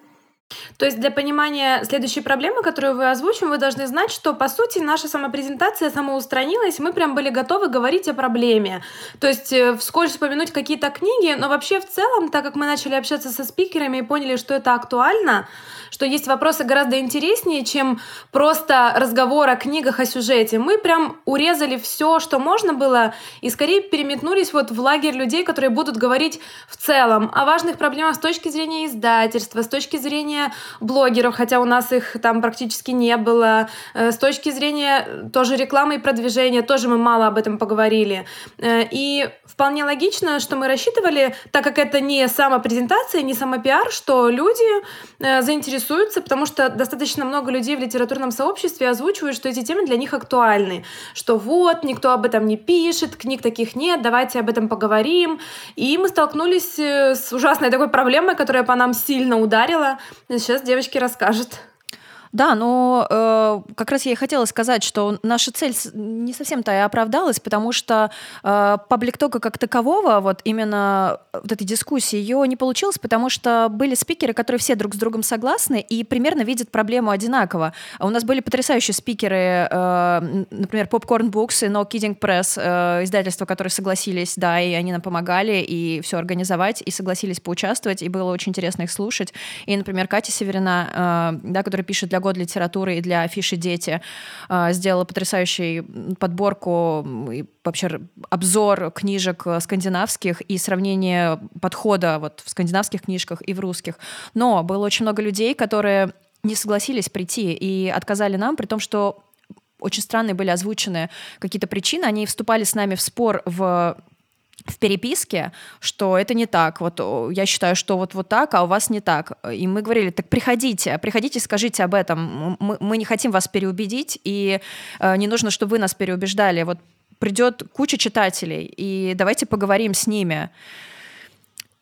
То есть для понимания следующей проблемы, которую вы озвучим, вы должны знать, что по сути наша самопрезентация самоустранилась, мы прям были готовы говорить о проблеме. То есть э, вскользь вспомянуть какие-то книги, но вообще в целом, так как мы начали общаться со спикерами и поняли, что это актуально, что есть вопросы гораздо интереснее, чем просто разговор о книгах, о сюжете. Мы прям урезали все, что можно было, и скорее переметнулись вот в лагерь людей, которые будут говорить в целом о важных проблемах с точки зрения издательства, с точки зрения блогеров, хотя у нас их там практически не было, э, с точки зрения тоже рекламы и продвижения, тоже мы мало об этом поговорили. Э, и вполне логично, что мы рассчитывали, так как это не самопрезентация, не самопиар, что люди э, заинтересуются интересуются, потому что достаточно много людей в литературном сообществе озвучивают, что эти темы для них актуальны. Что вот, никто об этом не пишет, книг таких нет, давайте об этом поговорим. И мы столкнулись э, с ужасной такой проблемой, которая по нам сильно ударила. Сейчас девочки расскажут. Да, но э, как раз я и хотела сказать, что наша цель не совсем-то и оправдалась, потому что э, паблик тока как такового, вот именно вот этой дискуссии, ее не получилось, потому что были спикеры, которые все друг с другом согласны и примерно видят проблему одинаково. У нас были потрясающие спикеры, э, например, Popcorn Books и No Kidding Press, э, издательства, которые согласились, да, и они нам помогали и все организовать, и согласились поучаствовать, и было очень интересно их слушать. И, например, Катя Северина, э, да, которая пишет для год литературы и для афиши «Дети» а, сделала потрясающую подборку и вообще обзор книжек скандинавских и сравнение подхода вот в скандинавских книжках и в русских. Но было очень много людей, которые не согласились прийти и отказали нам, при том, что очень странные были озвучены какие-то причины. Они вступали с нами в спор в в переписке, что это не так. Вот я считаю, что вот, вот так, а у вас не так. И мы говорили, так приходите, приходите, скажите об этом. Мы, мы не хотим вас переубедить, и э, не нужно, чтобы вы нас переубеждали. Вот придет куча читателей, и давайте поговорим с ними.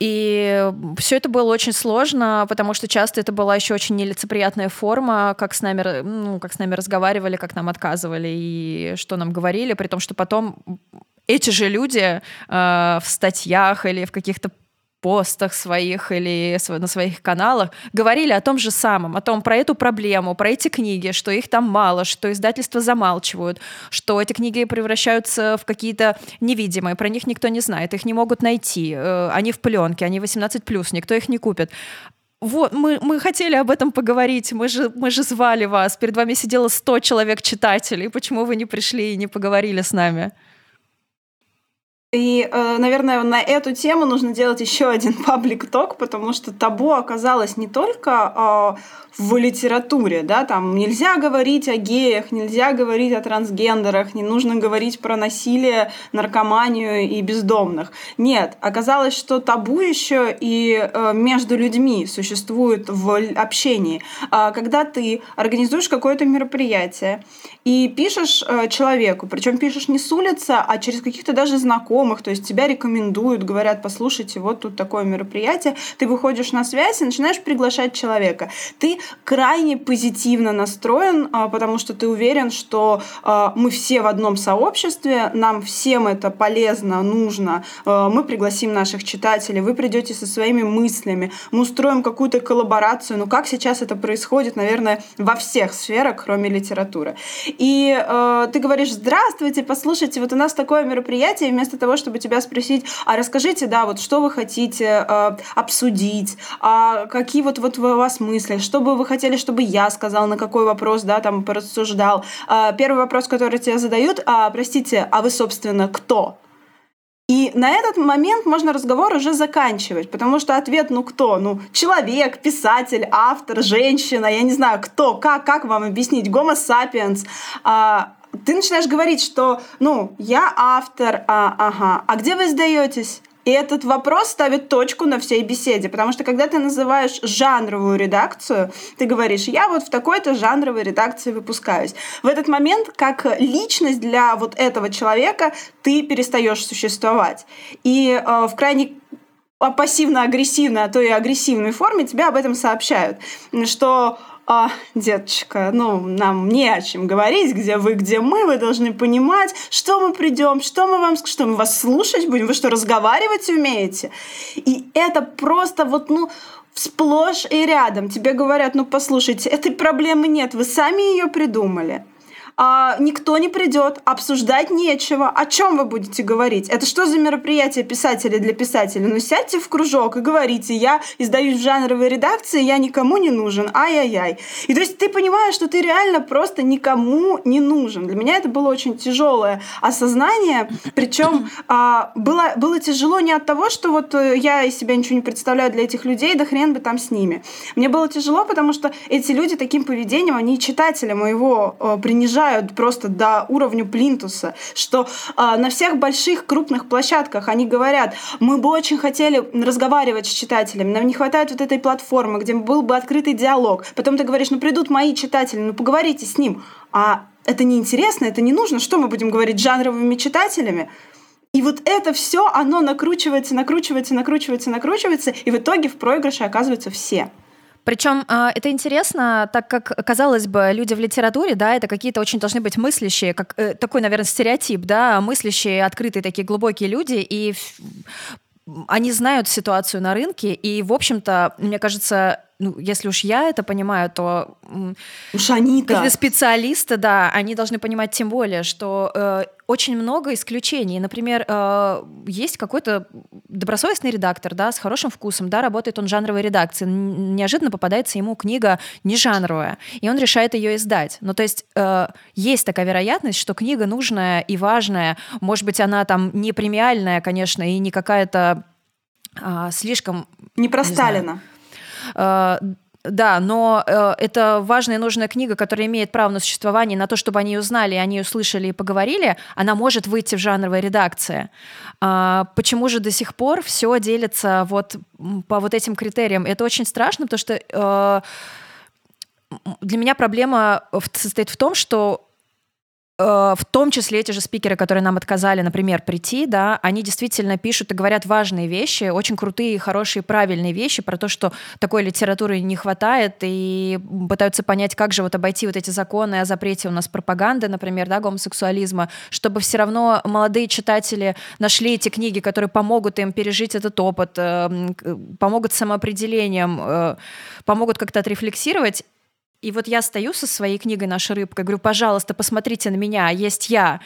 И все это было очень сложно, потому что часто это была еще очень нелицеприятная форма, как с нами, ну, как с нами разговаривали, как нам отказывали и что нам говорили, при том, что потом эти же люди э, в статьях или в каких-то постах своих или на своих каналах говорили о том же самом, о том про эту проблему, про эти книги, что их там мало, что издательства замалчивают, что эти книги превращаются в какие-то невидимые, про них никто не знает, их не могут найти, э, они в пленке, они 18+, никто их не купит. Вот, мы, мы хотели об этом поговорить, мы же, мы же звали вас, перед вами сидело 100 человек читателей, почему вы не пришли и не поговорили с нами? И, э, наверное, на эту тему нужно делать еще один паблик-ток, потому что табу оказалось не только э, в литературе, да, там нельзя говорить о геях, нельзя говорить о трансгендерах, не нужно говорить про насилие, наркоманию и бездомных. Нет, оказалось, что табу еще и э, между людьми существует в общении. А когда ты организуешь какое-то мероприятие и пишешь э, человеку, причем пишешь не с улицы, а через каких-то даже знакомых, то есть тебя рекомендуют, говорят, послушайте, вот тут такое мероприятие, ты выходишь на связь и начинаешь приглашать человека. Ты крайне позитивно настроен, а, потому что ты уверен, что а, мы все в одном сообществе, нам всем это полезно, нужно, а, мы пригласим наших читателей, вы придете со своими мыслями, мы устроим какую-то коллаборацию. Ну как сейчас это происходит, наверное, во всех сферах, кроме литературы. И э, ты говоришь, здравствуйте, послушайте, вот у нас такое мероприятие, и вместо того, чтобы тебя спросить, а расскажите, да, вот что вы хотите э, обсудить, а какие вот, вот у вас мысли, что бы вы хотели, чтобы я сказал, на какой вопрос, да, там порассуждал. Э, первый вопрос, который тебе задают, а, простите, а вы, собственно, кто? И на этот момент можно разговор уже заканчивать, потому что ответ, ну кто? Ну, человек, писатель, автор, женщина, я не знаю, кто, как, как вам объяснить, гомо сапиенс. А, ты начинаешь говорить, что, ну, я автор, а, ага, а где вы сдаетесь? И этот вопрос ставит точку на всей беседе, потому что когда ты называешь жанровую редакцию, ты говоришь, я вот в такой-то жанровой редакции выпускаюсь. В этот момент, как личность для вот этого человека, ты перестаешь существовать. И э, в крайне пассивно-агрессивной, а то и агрессивной форме тебе об этом сообщают, что а, деточка, ну, нам не о чем говорить, где вы, где мы, вы должны понимать, что мы придем, что мы вам, что мы вас слушать будем, вы что, разговаривать умеете? И это просто вот, ну, сплошь и рядом. Тебе говорят, ну, послушайте, этой проблемы нет, вы сами ее придумали а, никто не придет, обсуждать нечего. О чем вы будете говорить? Это что за мероприятие писателя для писателя? Ну сядьте в кружок и говорите, я издаюсь в жанровой редакции, я никому не нужен, ай-яй-яй. И то есть ты понимаешь, что ты реально просто никому не нужен. Для меня это было очень тяжелое осознание, причем а, было, было тяжело не от того, что вот э, я из себя ничего не представляю для этих людей, да хрен бы там с ними. Мне было тяжело, потому что эти люди таким поведением, они читателя моего э, принижают понижают просто до уровня плинтуса, что э, на всех больших крупных площадках они говорят, мы бы очень хотели разговаривать с читателями, нам не хватает вот этой платформы, где был бы открытый диалог. Потом ты говоришь, ну придут мои читатели, ну поговорите с ним. А это неинтересно, это не нужно. Что мы будем говорить жанровыми читателями? И вот это все, оно накручивается, накручивается, накручивается, накручивается, и в итоге в проигрыше оказываются все. Причем а, это интересно, так как, казалось бы, люди в литературе, да, это какие-то очень должны быть мыслящие, как э, такой, наверное, стереотип, да, мыслящие, открытые такие глубокие люди, и они знают ситуацию на рынке, и, в общем-то, мне кажется, ну, если уж я это понимаю, то уж они-то специалисты, да, они должны понимать тем более, что э, очень много исключений. Например, э, есть какой-то добросовестный редактор, да, с хорошим вкусом, да, работает он в жанровой редакции, неожиданно попадается ему книга не жанровая, и он решает ее издать. Ну, то есть э, есть такая вероятность, что книга нужная и важная, может быть, она там не премиальная, конечно, и не какая-то э, слишком... Не про не Сталина. Знаю, да, но э, это важная и нужная книга, которая имеет право на существование, на то, чтобы они ее узнали, они ее слышали и поговорили, она может выйти в жанровой редакции. А, почему же до сих пор все делится вот по вот этим критериям? Это очень страшно, потому что э, для меня проблема состоит в том, что Э, в том числе эти же спикеры, которые нам отказали, например, прийти, да, они действительно пишут и говорят важные вещи, очень крутые, хорошие, правильные вещи про то, что такой литературы не хватает, и пытаются понять, как же вот обойти вот эти законы о запрете у нас пропаганды, например, да, гомосексуализма, чтобы все равно молодые читатели нашли эти книги, которые помогут им пережить этот опыт, э, помогут самоопределением, э, помогут как-то отрефлексировать, и вот я стою со своей книгой «Наша рыбка», говорю, пожалуйста, посмотрите на меня, есть я.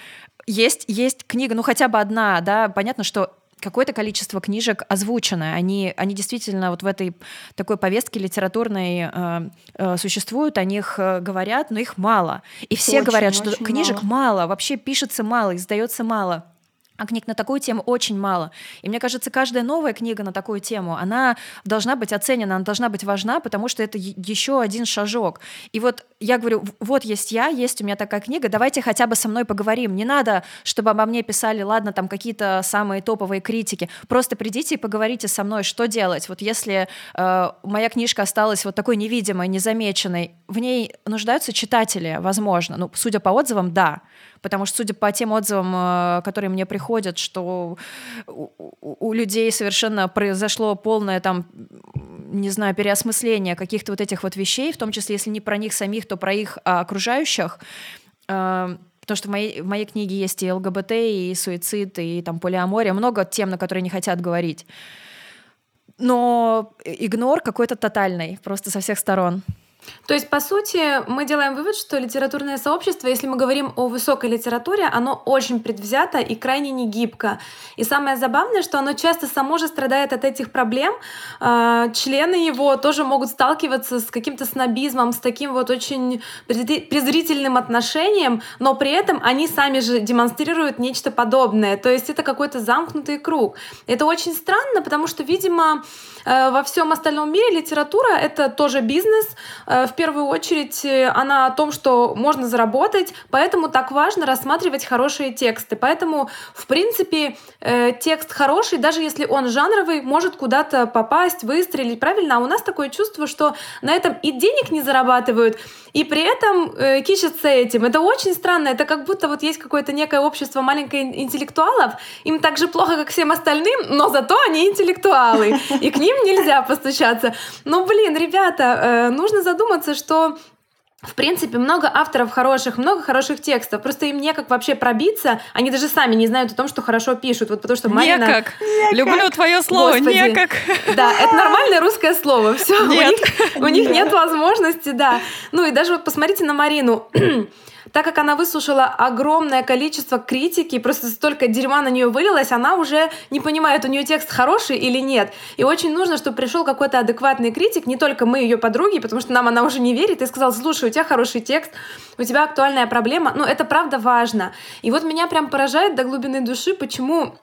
Есть, есть книга, ну хотя бы одна, да, понятно, что какое-то количество книжек озвучено. Они, они действительно вот в этой такой повестке литературной э, э, существуют, о них э, говорят, но их мало. И все очень, говорят, что книжек мало. мало, вообще пишется мало, издается мало. А книг на такую тему очень мало. И мне кажется, каждая новая книга на такую тему, она должна быть оценена, она должна быть важна, потому что это еще один шажок. И вот я говорю, вот есть я, есть у меня такая книга, давайте хотя бы со мной поговорим. Не надо, чтобы обо мне писали, ладно, там какие-то самые топовые критики. Просто придите и поговорите со мной, что делать. Вот если э, моя книжка осталась вот такой невидимой, незамеченной, в ней нуждаются читатели, возможно. Ну, судя по отзывам, да потому что, судя по тем отзывам, э, которые мне приходят, что у, у людей совершенно произошло полное там не знаю, переосмысление каких-то вот этих вот вещей, в том числе, если не про них самих, то про их а, окружающих. А, потому что в моей, в моей книге есть и ЛГБТ, и суицид, и там полиамория, много тем, на которые не хотят говорить но игнор какой-то тотальный, просто со всех сторон. То есть, по сути, мы делаем вывод, что литературное сообщество, если мы говорим о высокой литературе, оно очень предвзято и крайне не гибко. И самое забавное, что оно часто само же страдает от этих проблем. А, члены его тоже могут сталкиваться с каким-то снобизмом, с таким вот очень презрительным отношением, но при этом они сами же демонстрируют нечто подобное. То есть это какой-то замкнутый круг. Это очень странно, потому что, видимо, во всем остальном мире литература — это тоже бизнес, Э, в первую очередь э, она о том, что можно заработать, поэтому так важно рассматривать хорошие тексты. Поэтому, в принципе, э, текст хороший, даже если он жанровый, может куда-то попасть, выстрелить, правильно? А у нас такое чувство, что на этом и денег не зарабатывают, и при этом э, кичатся этим. Это очень странно. Это как будто вот есть какое-то некое общество маленьких интеллектуалов, им так же плохо, как всем остальным, но зато они интеллектуалы, и к ним нельзя постучаться. Ну, блин, ребята, нужно задуматься что в принципе, много авторов хороших, много хороших текстов. Просто им некак вообще пробиться. Они даже сами не знают о том, что хорошо пишут. Вот потому что Марина... Некак. Люблю твое слово. Господи. Некак. Да, это нормальное русское слово. Все. Нет. У них, у них нет возможности, да. Ну и даже вот посмотрите на Марину. Так как она выслушала огромное количество критики, просто столько дерьма на нее вылилось, она уже не понимает, у нее текст хороший или нет. И очень нужно, чтобы пришел какой-то адекватный критик, не только мы, ее подруги, потому что нам она уже не верит, и сказал, слушай, у тебя хороший текст, у тебя актуальная проблема. Ну, это правда важно. И вот меня прям поражает до глубины души, почему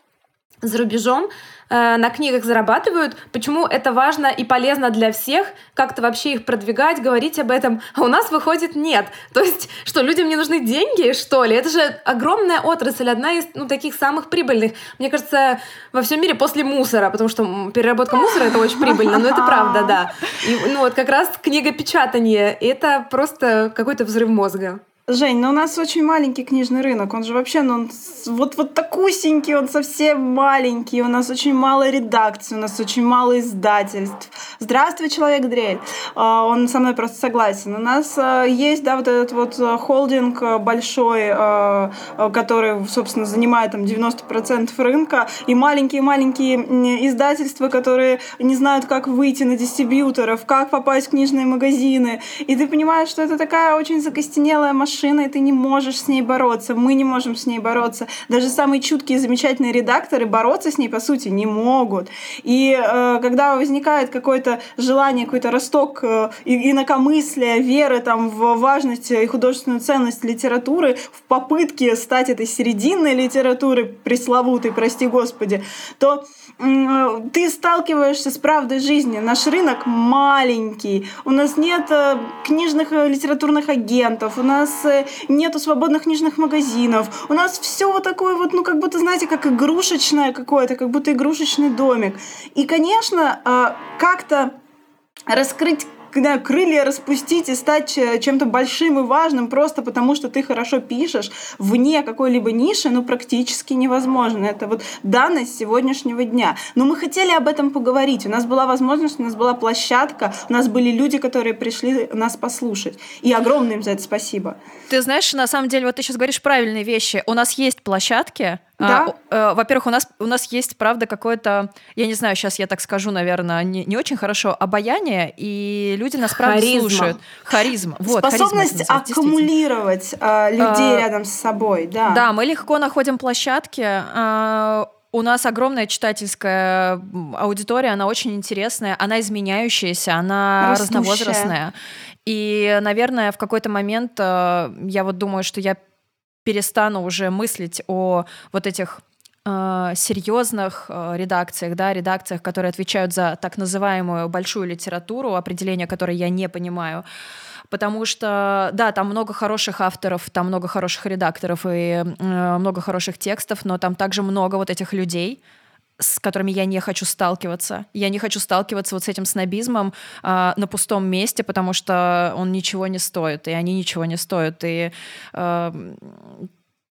за рубежом э, на книгах зарабатывают, почему это важно и полезно для всех, как-то вообще их продвигать, говорить об этом, а у нас выходит нет. То есть, что людям не нужны деньги, что ли? Это же огромная отрасль, одна из ну, таких самых прибыльных. Мне кажется, во всем мире после мусора, потому что переработка мусора это очень прибыльно, но это правда, да. И, ну вот как раз книгопечатание, это просто какой-то взрыв мозга. Жень, ну у нас очень маленький книжный рынок. Он же вообще, ну, он вот, вот такусенький, он совсем маленький. У нас очень мало редакций, у нас очень мало издательств. Здравствуй, человек дрель. А, он со мной просто согласен. У нас а, есть, да, вот этот вот а, холдинг большой, который, собственно, занимает там 90% рынка, и маленькие-маленькие издательства, которые не знают, как выйти на дистрибьюторов, как попасть в книжные магазины. И ты понимаешь, что это такая очень закостенелая машина, машина, и ты не можешь с ней бороться. Мы не можем с ней бороться. Даже самые чуткие, замечательные редакторы бороться с ней, по сути, не могут. И э, когда возникает какое-то желание, какой-то росток э, инакомыслия, веры там, в важность и художественную ценность литературы, в попытке стать этой серединной литературой, пресловутой, прости господи, то э, ты сталкиваешься с правдой жизни. Наш рынок маленький, у нас нет э, книжных э, литературных агентов, у нас нету свободных книжных магазинов. У нас все вот такое вот, ну, как будто, знаете, как игрушечное какое-то, как будто игрушечный домик. И, конечно, а, как-то раскрыть когда крылья распустить и стать чем-то большим и важным просто потому, что ты хорошо пишешь вне какой-либо ниши, ну, практически невозможно. Это вот данность сегодняшнего дня. Но мы хотели об этом поговорить. У нас была возможность, у нас была площадка, у нас были люди, которые пришли нас послушать. И огромное им за это спасибо. Ты знаешь, на самом деле, вот ты сейчас говоришь правильные вещи. У нас есть площадки, да? А, во-первых, у нас, у нас есть, правда, какое-то, я не знаю, сейчас я так скажу, наверное, не, не очень хорошо, обаяние, и люди нас, правда, харизма. слушают. Харизма. Вот, Способность харизма аккумулировать а, людей а, рядом с собой, да. Да, мы легко находим площадки, а, у нас огромная читательская аудитория, она очень интересная, она изменяющаяся, она Растущая. разновозрастная. И, наверное, в какой-то момент я вот думаю, что я перестану уже мыслить о вот этих э, серьезных э, редакциях, да, редакциях, которые отвечают за так называемую большую литературу, определение которой я не понимаю. Потому что, да, там много хороших авторов, там много хороших редакторов и э, много хороших текстов, но там также много вот этих людей, с которыми я не хочу сталкиваться. Я не хочу сталкиваться вот с этим снобизмом э, на пустом месте, потому что он ничего не стоит, и они ничего не стоят. И э,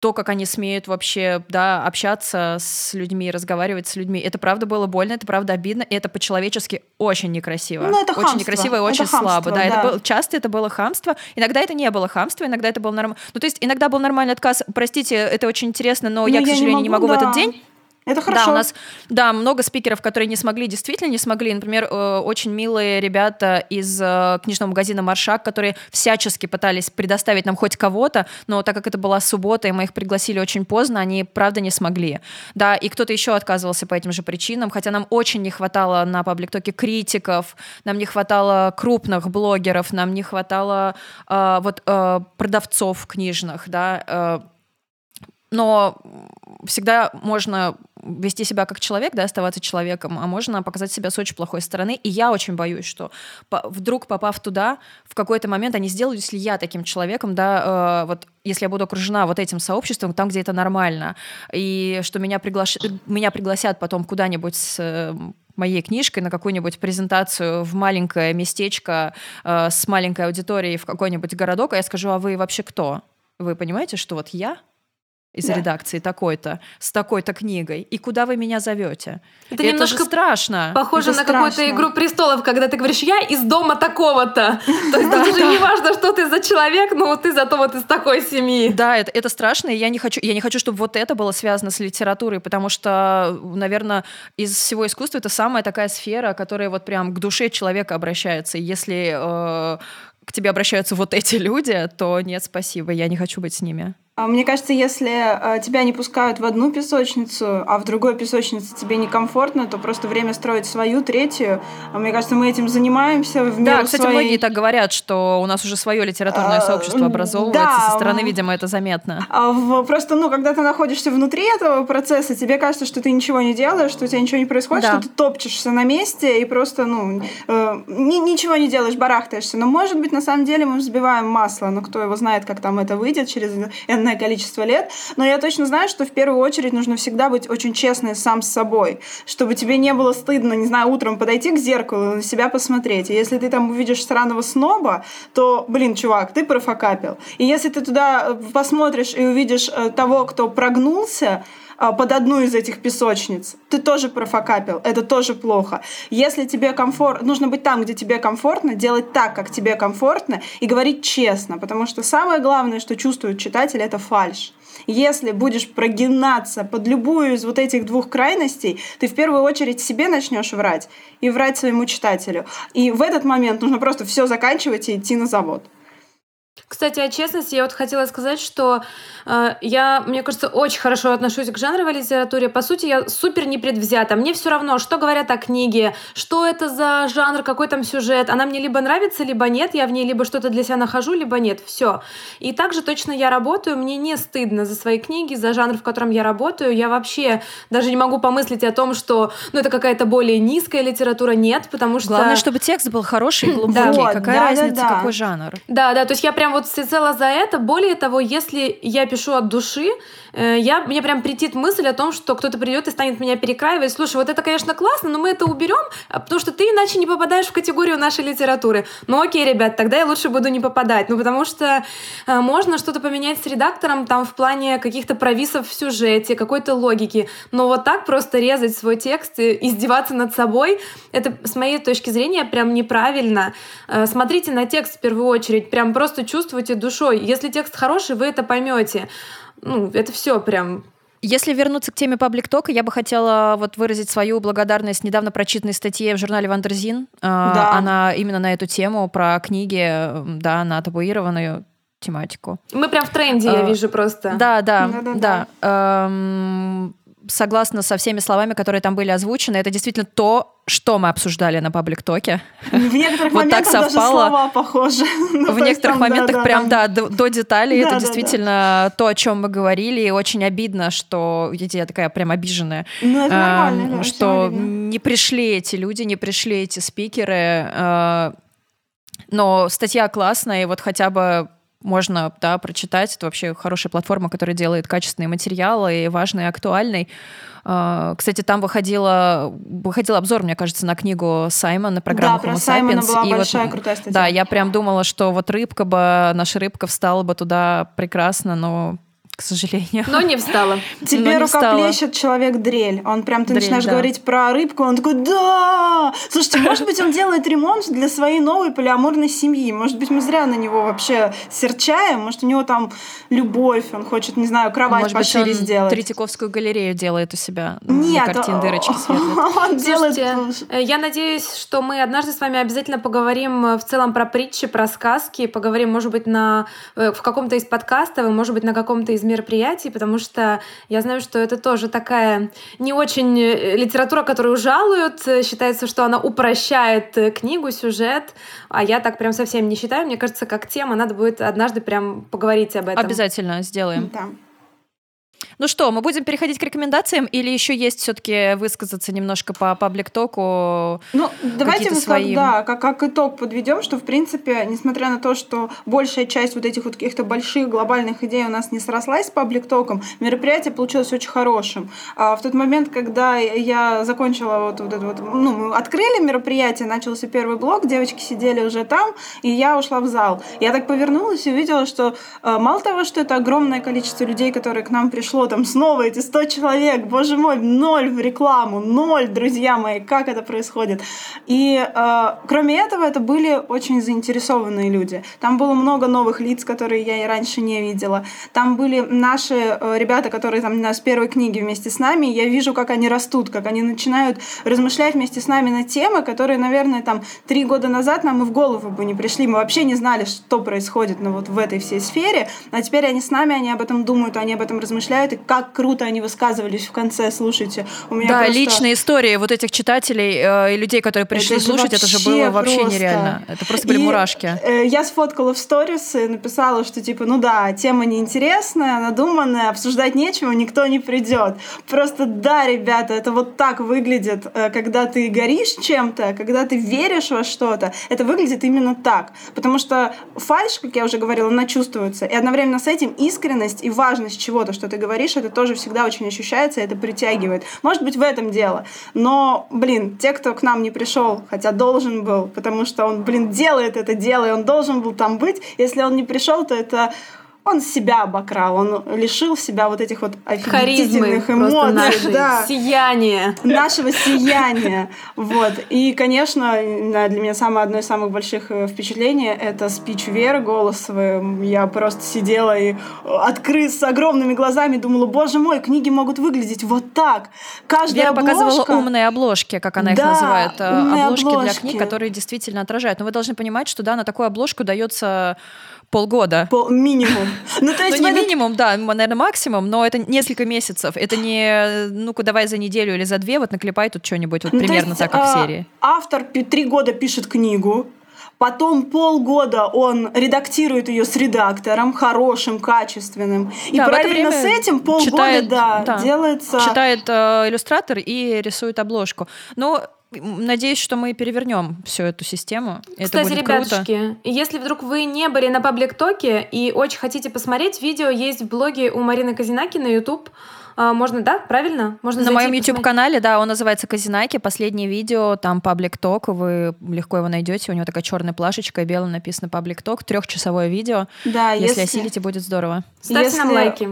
то, как они смеют вообще, да, общаться с людьми, разговаривать с людьми. Это правда было больно, это правда обидно, и это по-человечески очень некрасиво. Ну, это очень хамство. некрасиво и очень это хамство, слабо. Да, да. Это было, часто это было хамство. Иногда это не было хамство, иногда это было нормально. Ну, то есть иногда был нормальный отказ. Простите, это очень интересно, но Ну, я, к сожалению, не могу, в этот да. день. Это хорошо. Да, у нас да, много спикеров, которые не смогли, действительно не смогли. Например, э, очень милые ребята из э, книжного магазина «Маршак», которые всячески пытались предоставить нам хоть кого-то, но так как это была суббота, и мы их пригласили очень поздно, они, правда, не смогли. Да, и кто-то еще отказывался по этим же причинам, хотя нам очень не хватало на пабликтоке критиков, нам не хватало крупных блогеров, нам не хватало э, вот э, продавцов книжных, да, э, но всегда можно вести себя как человек, да, оставаться человеком, а можно показать себя с очень плохой стороны. И я очень боюсь, что по- вдруг попав туда, в какой-то момент они сделают, если я таким человеком, да, э, вот если я буду окружена вот этим сообществом, там, где это нормально, и что меня, приглаш... меня пригласят потом куда-нибудь с э, моей книжкой на какую-нибудь презентацию в маленькое местечко э, с маленькой аудиторией в какой-нибудь городок, а я скажу, а вы вообще кто? Вы понимаете, что вот я из Да. редакции такой-то, с такой-то книгой, и куда вы меня зовете? Это Это немножко страшно. Похоже Это на какую-то игру престолов, когда ты говоришь, я из дома такого-то. То есть уже не важно, что ты за человек, но ты зато вот из такой семьи. Да, это, это страшно, и я не хочу, я не хочу, чтобы вот это было связано с литературой, потому что, наверное, из всего искусства это самая такая сфера, которая вот прям к душе человека обращается. И если э, к тебе обращаются вот эти люди, то нет, спасибо, я не хочу быть с ними. А Мне кажется, если э, тебя не пускают в одну песочницу, а в другой песочнице тебе некомфортно, то просто время строить свою, третью. А Мне кажется, мы этим занимаемся в Да, кстати, своей... многие так говорят, что у нас уже свое литературное А, сообщество образовывается, да, со стороны, видимо, это заметно. А в- Просто, ну, когда ты находишься внутри этого процесса, тебе кажется, что ты ничего не делаешь, что у тебя ничего не происходит, Да. что ты топчешься на месте и просто, ну, э, ни- ничего не делаешь, барахтаешься. Но, может быть, на самом деле мы взбиваем масло, но кто его знает, как там это выйдет через энное количество лет. Но я точно знаю, что в первую очередь нужно всегда быть очень честным сам с собой, чтобы тебе не было стыдно, не знаю, утром подойти к зеркалу и на себя посмотреть. И если ты там увидишь сраного сноба, то, блин, чувак, ты профокапил. И если ты туда э, посмотришь и увидишь э, того, кто прогнулся, под одну из этих песочниц, ты тоже профокапил, это тоже плохо. Если тебе комфортно, нужно быть там, где тебе комфортно, делать так, как тебе комфортно, и говорить честно, потому что самое главное, что чувствует читатель, это фальш. Если будешь прогинаться под любую из вот этих двух крайностей, ты в первую очередь себе начнешь врать и врать своему читателю. И в этот момент нужно просто все заканчивать и идти на завод. Кстати, о честности, я вот хотела сказать, что э, я, мне кажется, очень хорошо отношусь к жанровой литературе. По сути, я супер непредвзята. Мне все равно, что говорят о книге, что это за жанр, какой там сюжет. Она мне либо нравится, либо нет. Я в ней либо что-то для себя нахожу, либо нет. Все. И также точно я работаю. Мне не стыдно за свои книги, за жанр, в котором я работаю. Я вообще даже не могу помыслить о том, что ну, это какая-то более низкая литература. Нет, потому что... Главное, чтобы текст был хороший и глубокий. Какая да, разница, да, да. какой жанр? Да, да, то есть я прям вот всецело за это. Более того, если я пишу от души, э, я, мне прям претит мысль о том, что кто-то придет и станет меня перекраивать. Слушай, вот это, конечно, классно, но мы это уберем, а, потому что ты иначе не попадаешь в категорию нашей литературы. Ну окей, ребят, тогда я лучше буду не попадать. Ну потому что э, можно что-то поменять с редактором там в плане каких-то провисов в сюжете, какой-то логики. Но вот так просто резать свой текст и издеваться над собой, это с моей точки зрения прям неправильно. Э, Смотрите на текст в первую очередь, прям просто чувствуйте душой. Если текст хороший, вы это поймете. Ну, это все прям Если вернуться к теме public talk а, я бы хотела вот выразить свою благодарность недавно прочитанной статье в журнале Wonderzine. А, Да. Она именно на эту тему, про книги, м, да, на табуированную тематику. Мы прям в тренде, я вижу просто. Да, да, Да-да-да. да. Эм, Согласна со всеми словами, которые там были озвучены, это действительно то, что мы обсуждали на паблик-токе. В некоторых Вот так моментах даже совпало. слова похожи. Ну, В есть некоторых там, моментах да, прям, да. да, до, деталей. Да, это да, действительно то, о чем мы говорили. И очень обидно, что... Видите, я такая прям обиженная. Ну, это нормально, эм, что не пришли эти люди, не пришли эти спикеры. э, но статья классная, и вот хотя бы можно да, прочитать. Это вообще хорошая платформа, которая делает качественные материалы и важный, и актуальный. Э, Кстати, там выходила, выходил обзор, мне кажется, на книгу Саймона, программу Да, про Homo Саймона Sapiens. была И вот, большая крутая статья. Да, я прям думала, что вот рыбка бы, наша рыбка встала бы туда прекрасно, но, к сожалению. Но не встала. Тебе рукоплещет человек-дрель. Он прям, ты дрель, начинаешь да. говорить про рыбку, он такой, да! Слушайте, может быть, он делает ремонт для своей новой полиаморной семьи. Может быть, мы зря на него вообще серчаем. Может, у него там любовь, он хочет, не знаю, кровать может пошире быть, он сделать. Третьяковскую галерею делает у себя. Нет, картин дырочки он делает... Э, я надеюсь, что мы однажды с вами обязательно поговорим э, в целом про притчи, про сказки, поговорим, может быть, на, э, в каком-то из подкастов, может быть, на каком-то из мероприятий, потому что я знаю, что это тоже такая не очень э, литература, которую жалуют. Считается, что она упрощает э, книгу, сюжет, а я так прям совсем не считаю. Мне кажется, как тема надо будет однажды прям поговорить об этом. Обязательно сделаем. Да. Ну что, мы будем переходить к рекомендациям или еще есть все-таки высказаться немножко по паблик-току? Ну, давайте мы своим... да, как, как итог подведем, что, в принципе, несмотря на то, что большая часть вот этих вот каких-то больших глобальных идей у нас не срослась с паблик-током, мероприятие получилось очень хорошим. А в тот момент, когда я закончила вот, вот это вот, ну, мы открыли мероприятие, начался первый блок, девочки сидели уже там, и я ушла в зал. Я так повернулась и увидела, что э, мало того, что это огромное количество людей, которые к нам пришли пришло там снова эти 100 человек, боже мой, ноль в рекламу, ноль, друзья мои, как это происходит. И э, кроме этого, это были очень заинтересованные люди. Там было много новых лиц, которые я и раньше не видела. Там были наши э, ребята, которые там с первой книги вместе с нами. Я вижу, как они растут, как они начинают размышлять вместе с нами на темы, которые, наверное, там три года назад нам и в голову бы не пришли. Мы вообще не знали, что происходит ну, вот в этой всей сфере. А теперь они с нами, они об этом думают, они об этом размышляют впечатляет, и как круто они высказывались в конце, слушайте. У меня да, просто... личные истории вот этих читателей э, и людей, которые пришли это слушать, это же было вообще просто... нереально. Это просто были и, мурашки. Э, я сфоткала в сторис и написала, что типа, ну да, тема неинтересная, надуманная, обсуждать нечего, никто не придет. Просто да, ребята, это вот так выглядит, э, когда ты горишь чем-то, когда ты веришь во что-то, это выглядит именно так. Потому что фальш, как я уже говорила, она чувствуется. И одновременно с этим искренность и важность чего-то, что ты говоришь, это тоже всегда очень ощущается, это притягивает. Может быть, в этом дело. Но, блин, те, кто к нам не пришел, хотя должен был, потому что он, блин, делает это дело, и он должен был там быть, если он не пришел, то это он себя обокрал, он лишил себя вот этих вот офигительных эмоций, да, сияния, нашего сияния, вот. И, конечно, для меня самое одно из самых больших э, впечатлений это спич Веры Голосовой. Я просто сидела и открыв с огромными глазами думала, боже мой, книги могут выглядеть вот так. Каждая Вера обложка... показывала умные обложки, как она их да, называет, э, обложки, обложки для книг, которые действительно отражают. Но вы должны понимать, что да, на такую обложку дается полгода. По минимум. Ну, то есть ну, не этот... минимум, да, наверное, максимум, но это несколько месяцев. Это не, ну-ка, давай за неделю или за две, вот наклепай тут что-нибудь, вот ну, примерно есть, так, как а, в серии. Автор три года пишет книгу, Потом полгода он редактирует ее с редактором, хорошим, качественным. И да, параллельно с этим полгода читает, да, да, делается... Читает э, иллюстратор и рисует обложку. Но Надеюсь, что мы перевернем всю эту систему. Кстати, Это будет ребятушки, круто. если вдруг вы не были на паблик-токе и очень хотите посмотреть, видео есть в блоге у Марины Казинаки на YouTube. А, можно, да, правильно? Можно На моем YouTube-канале, да, он называется Казинаки. Последнее видео, там паблик ток, вы легко его найдете. У него такая черная плашечка, белым написано паблик ток, трехчасовое видео. Да, если, если осилите, будет здорово. Ставьте если... нам лайки.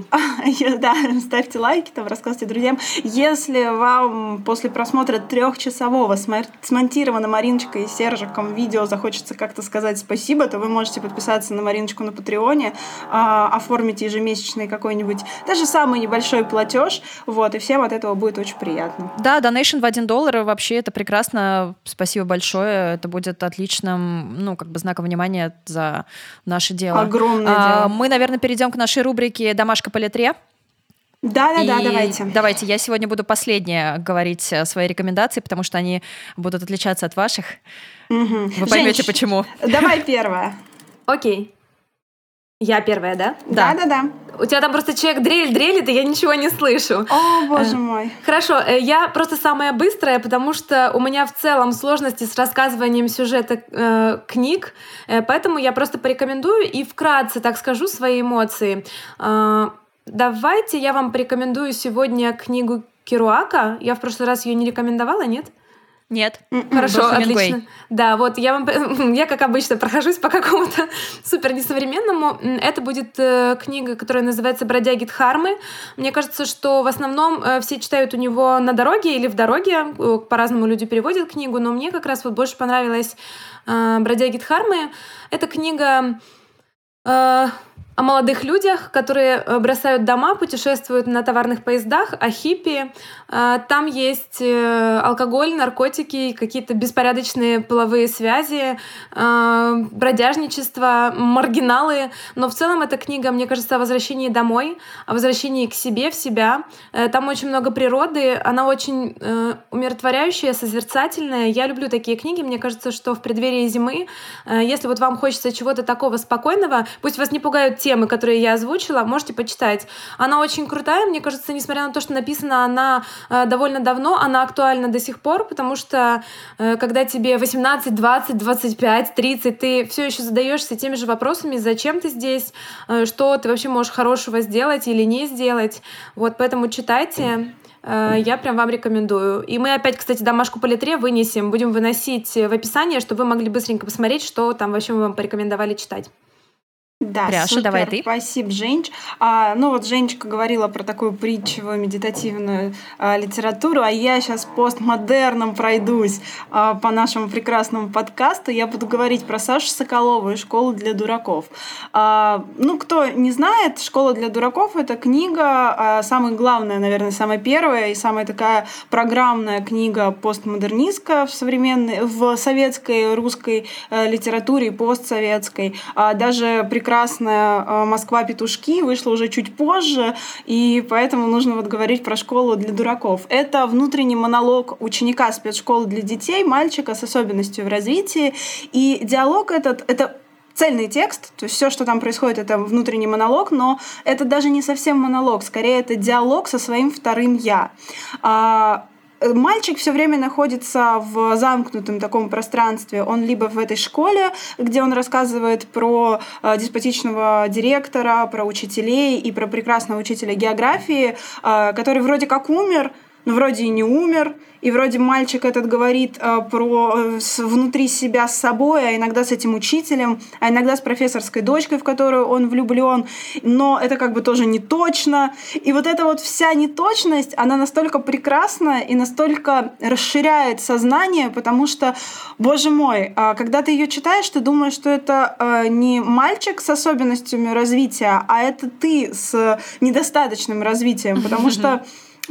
да, ставьте лайки, там рассказывайте друзьям. Если вам после просмотра трехчасового смонтировано Мариночкой и Сержиком видео захочется как-то сказать спасибо, то вы можете подписаться на Мариночку на Патреоне, а, оформить ежемесячный какой-нибудь, даже самый небольшой платеж платеж, вот, и всем от этого будет очень приятно. Да, донейшн в один доллар, вообще это прекрасно, спасибо большое, это будет отличным, ну, как бы знаком внимания за наше дело. Огромное а, дело. Мы, наверное, перейдем к нашей рубрике «Домашка по литре». Да, да, да, давайте. Давайте. Я сегодня буду последняя говорить э, свои рекомендации, потому что они будут отличаться от ваших. Угу. Вы поймете, Женщ, почему. Давай первая. Окей. Я первая, да? Да, да, да. У тебя там просто человек дрель дрелит, и я ничего не слышу. О, боже э, мой. Хорошо, э, я просто самая быстрая, потому что у меня в целом сложности с рассказыванием сюжета э, книг, э, поэтому я просто порекомендую и вкратце так скажу свои эмоции. Э, давайте я вам порекомендую сегодня книгу Керуака. Я в прошлый раз ее не рекомендовала, нет? Нет. Хорошо, отлично. Да, вот я вам, я как обычно прохожусь по какому-то супер несовременному. Это будет э, книга, которая называется «Бродяги Дхармы». Мне кажется, что в основном э, все читают у него на дороге или в дороге. Э, по-разному люди переводят книгу, но мне как раз вот больше понравилась э, «Бродяги Дхармы». Эта книга э, о молодых людях, которые э, бросают дома, путешествуют на товарных поездах, о хиппи. Э, там есть э, алкоголь, наркотики, какие-то беспорядочные половые связи, бродяжничество, маргиналы. Но в целом эта книга, мне кажется, о возвращении домой, о возвращении к себе, в себя. Там очень много природы, она очень умиротворяющая, созерцательная. Я люблю такие книги. Мне кажется, что в преддверии зимы, если вот вам хочется чего-то такого спокойного, пусть вас не пугают те темы, которые я озвучила, можете почитать. Она очень крутая, мне кажется, несмотря на то, что написана она э, довольно давно, она актуальна до сих пор, потому что э, когда тебе 18, 20, 25, 30, ты все еще задаешься теми же вопросами, зачем ты здесь, э, что ты вообще можешь хорошего сделать или не сделать. Вот, поэтому читайте. Я прям вам рекомендую. И мы опять, кстати, домашку по литре вынесем, будем выносить в описание, чтобы вы могли быстренько посмотреть, что там вообще мы вам порекомендовали читать. Да, Пряша, супер. давай ты. Спасибо, Женч. А, ну вот Женечка говорила про такую притчевую медитативную а, литературу, а я сейчас постмодерном пройдусь а, по нашему прекрасному подкасту. Я буду говорить про Сашу Соколову и «Школу для дураков». А, ну, кто не знает, «Школа для дураков» — это книга, а, самая главная, наверное, самая первая и самая такая программная книга постмодернистская в современной, в советской русской а, литературе и постсоветской. А, даже прекрасно прекрасная э, «Москва петушки» вышла уже чуть позже, и поэтому нужно вот говорить про школу для дураков. Это внутренний монолог ученика спецшколы для детей, мальчика с особенностью в развитии, и диалог этот — это цельный текст, то есть все, что там происходит, это внутренний монолог, но это даже не совсем монолог, скорее это диалог со своим вторым я. А, мальчик все время находится в замкнутом таком пространстве. Он либо в этой школе, где он рассказывает про э, деспотичного директора, про учителей и про прекрасного учителя географии, э, который вроде как умер, но вроде и не умер, и вроде мальчик этот говорит э, про э, с, внутри себя с собой, а иногда с этим учителем, а иногда с профессорской дочкой, в которую он влюблен, но это как бы тоже не точно. И вот эта вот вся неточность, она настолько прекрасна и настолько расширяет сознание, потому что, боже мой, э, когда ты ее читаешь, ты думаешь, что это э, не мальчик с особенностями развития, а это ты с недостаточным развитием, потому что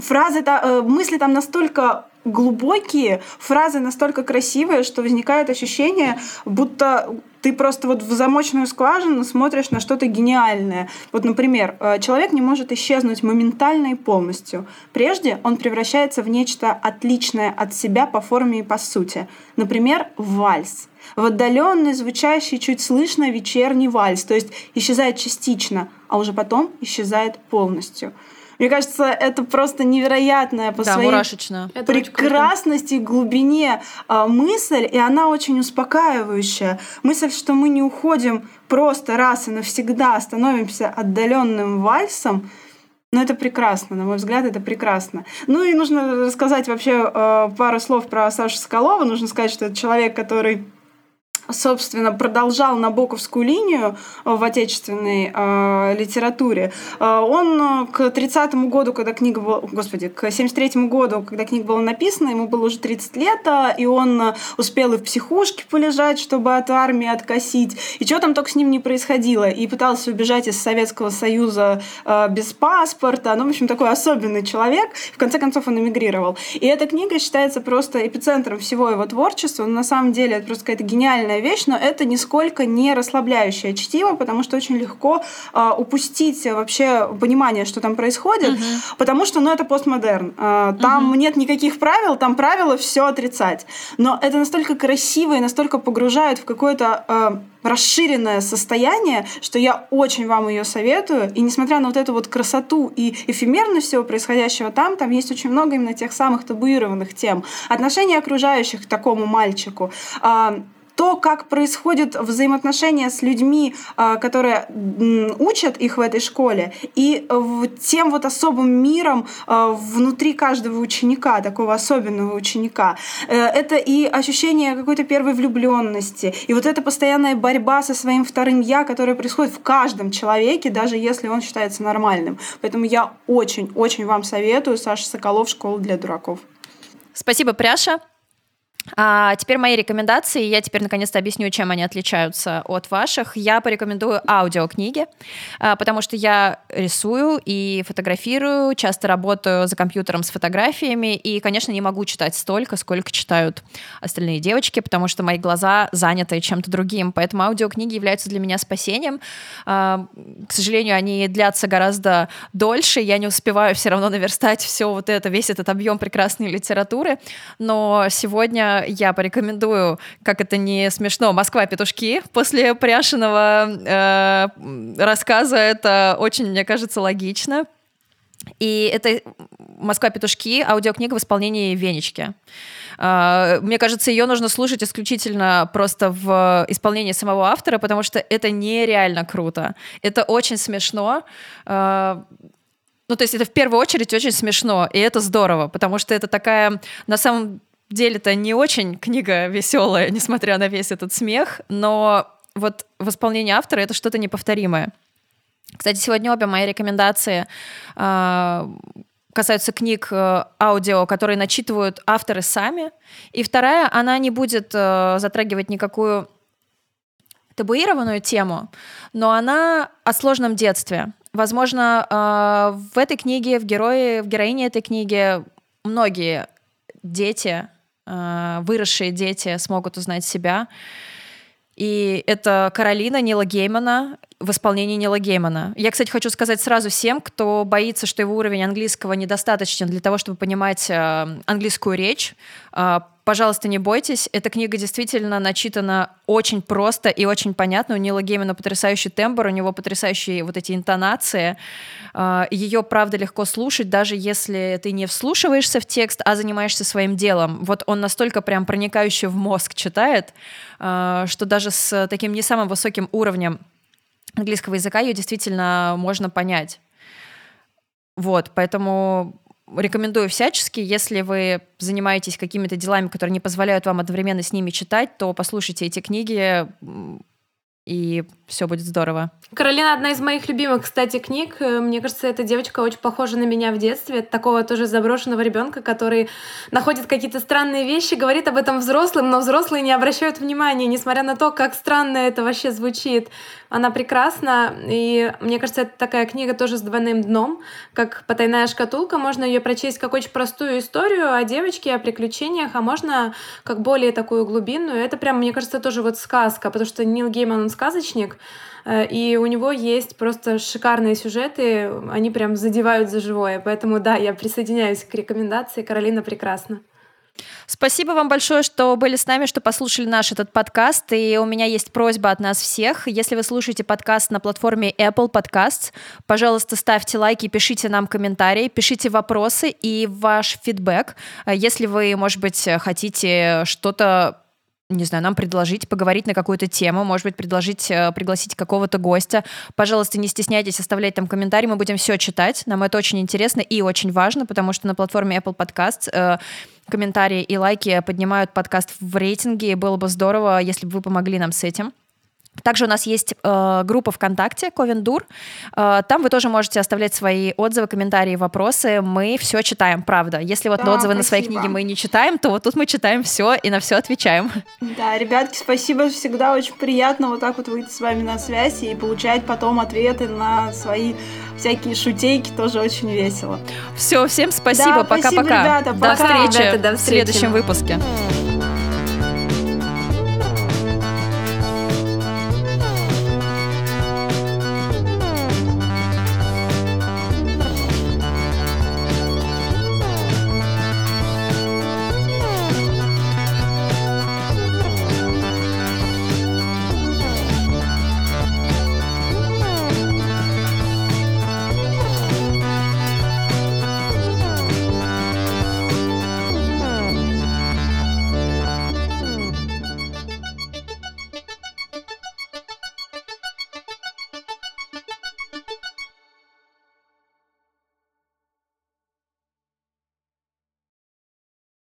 фразы, э, мысли там настолько глубокие, фразы настолько красивые, что возникает ощущение, будто ты просто вот в замочную скважину смотришь на что-то гениальное. Вот, например, э, человек не может исчезнуть моментально и полностью. Прежде он превращается в нечто отличное от себя по форме и по сути. Например, вальс. В отдаленный, звучащий, чуть слышно вечерний вальс. То есть исчезает частично, а уже потом исчезает полностью. Мне кажется, это просто невероятная по да, своей мурашечно. прекрасности, глубине э, мысль, и она очень успокаивающая. Мысль, что мы не уходим просто раз и навсегда, становимся отдаленным вальсом, ну, это прекрасно, на мой взгляд, это прекрасно. Ну и нужно рассказать вообще э, пару слов про Сашу Соколова. Нужно сказать, что это человек, который собственно, продолжал Набоковскую линию в отечественной э, литературе. Э, он к 30-му году, когда книга была... Господи, к 73-му году, когда книга была написана, ему было уже 30 лет, а, и он успел и в психушке полежать, чтобы от армии откосить. И что там только с ним не происходило. И пытался убежать из Советского Союза э, без паспорта. Ну, в общем, такой особенный человек. В конце концов, он эмигрировал. И эта книга считается просто эпицентром всего его творчества. Но на самом деле это просто какая-то гениальная интересная вещь, но это нисколько не расслабляющее чтиво, потому что очень легко э, упустить вообще понимание, что там происходит, угу. потому что, ну, это постмодерн. Э, там угу. нет никаких правил, там правила все отрицать. Но это настолько красиво и настолько погружает в какое-то э, расширенное состояние, что я очень вам ее советую. И несмотря на вот эту вот красоту и эфемерность всего происходящего там, там есть очень много именно тех самых табуированных тем. Отношения окружающих к такому мальчику, то, как происходит взаимоотношения с людьми, а, которые учат их в этой школе, и тем вот особым миром а, внутри каждого ученика, такого особенного ученика. Э, это и ощущение какой-то первой влюбленности, и вот эта постоянная борьба со своим вторым я, которая происходит в каждом человеке, даже если он считается нормальным. Поэтому я очень-очень вам советую Саша Соколов «Школа для дураков». Спасибо, Пряша. А теперь мои рекомендации. Я теперь наконец-то объясню, чем они отличаются от ваших. Я порекомендую аудиокниги, а, потому что я рисую и фотографирую, часто работаю за компьютером с фотографиями, и, конечно, не могу читать столько, сколько читают остальные девочки, потому что мои глаза заняты чем-то другим. Поэтому аудиокниги являются для меня спасением. А, к сожалению, они длятся гораздо дольше. Я не успеваю все равно наверстать все вот это, весь этот объем прекрасной литературы. Но сегодня я порекомендую, как это не смешно, «Москва. Петушки». После Пряшиного э, рассказа это очень, мне кажется, логично. И это «Москва. Петушки» аудиокнига в исполнении Венечки. Uh, мне кажется, ее нужно слушать исключительно просто в исполнении самого автора, потому что это нереально круто. Это очень смешно. Uh, ну, то есть это в первую очередь очень смешно, и это здорово, потому что это такая, на самом деле-то не очень книга веселая, несмотря на весь этот смех, но вот в исполнении автора это что-то неповторимое. Кстати, сегодня обе мои рекомендации э, касаются книг э, аудио, которые начитывают авторы сами. И вторая, она не будет э, затрагивать никакую табуированную тему, но она о сложном детстве. Возможно, э, в этой книге, в герое, в героине этой книги многие дети выросшие дети смогут узнать себя. И это Каролина Нила Геймана в исполнении Нила Геймана. Я, кстати, хочу сказать сразу всем, кто боится, что его уровень английского недостаточен для того, чтобы понимать э, английскую речь. Э, пожалуйста, не бойтесь. Эта книга действительно начитана очень просто и очень понятно. У Нила Геймана потрясающий тембр, у него потрясающие вот эти интонации. А, Ее, правда, легко слушать, даже если ты не вслушиваешься в текст, а занимаешься своим делом. Вот он настолько прям проникающий в мозг читает, а, что даже с таким не самым высоким уровнем английского языка ее действительно можно понять. Вот, поэтому рекомендую всячески, если вы занимаетесь какими-то делами, которые не позволяют вам одновременно с ними читать, то послушайте эти книги, и все будет здорово. Каролина одна из моих любимых, кстати, книг. Мне кажется, эта девочка очень похожа на меня в детстве. Такого тоже заброшенного ребенка, который находит какие-то странные вещи, говорит об этом взрослым, но взрослые не обращают внимания, несмотря на то, как странно это вообще звучит. Она прекрасна, и мне кажется, это такая книга тоже с двойным дном, как «Потайная шкатулка». Можно ее прочесть как очень простую историю о девочке, о приключениях, а можно как более такую глубинную. Это прям, мне кажется, тоже вот сказка, потому что Нил Гейман, он сказочник, э, и у него есть просто шикарные сюжеты, они прям задевают за живое. Поэтому да, я присоединяюсь к рекомендации. Каролина прекрасна. Спасибо вам большое, что были с нами, что послушали наш этот подкаст. И у меня есть просьба от нас всех. Если вы слушаете подкаст на платформе Apple Podcasts, пожалуйста, ставьте лайки, пишите нам комментарии, пишите вопросы и ваш фидбэк. Если вы, может быть, хотите что-то не знаю, нам предложить, поговорить на какую-то тему, может быть, предложить, э, пригласить какого-то гостя. Пожалуйста, не стесняйтесь оставлять там комментарии, мы будем все читать. Нам это очень интересно и очень важно, потому что на платформе Apple Podcasts э, комментарии и лайки поднимают подкаст в рейтинге, и было бы здорово, если бы вы помогли нам с этим. Также у нас есть э, группа ВКонтакте Ковендур. Э, там вы тоже можете оставлять свои отзывы, комментарии, вопросы. Мы все читаем, правда. Если вот да, отзывы спасибо. на свои книги мы не читаем, то вот тут мы читаем все и на все отвечаем. Да, ребятки, спасибо. Всегда очень приятно вот так вот выйти с вами на связь и получать потом ответы на свои всякие шутейки. Тоже очень весело. Все, всем спасибо. Пока-пока. Да, До встречи ребята, до встречи в следующем выпуске.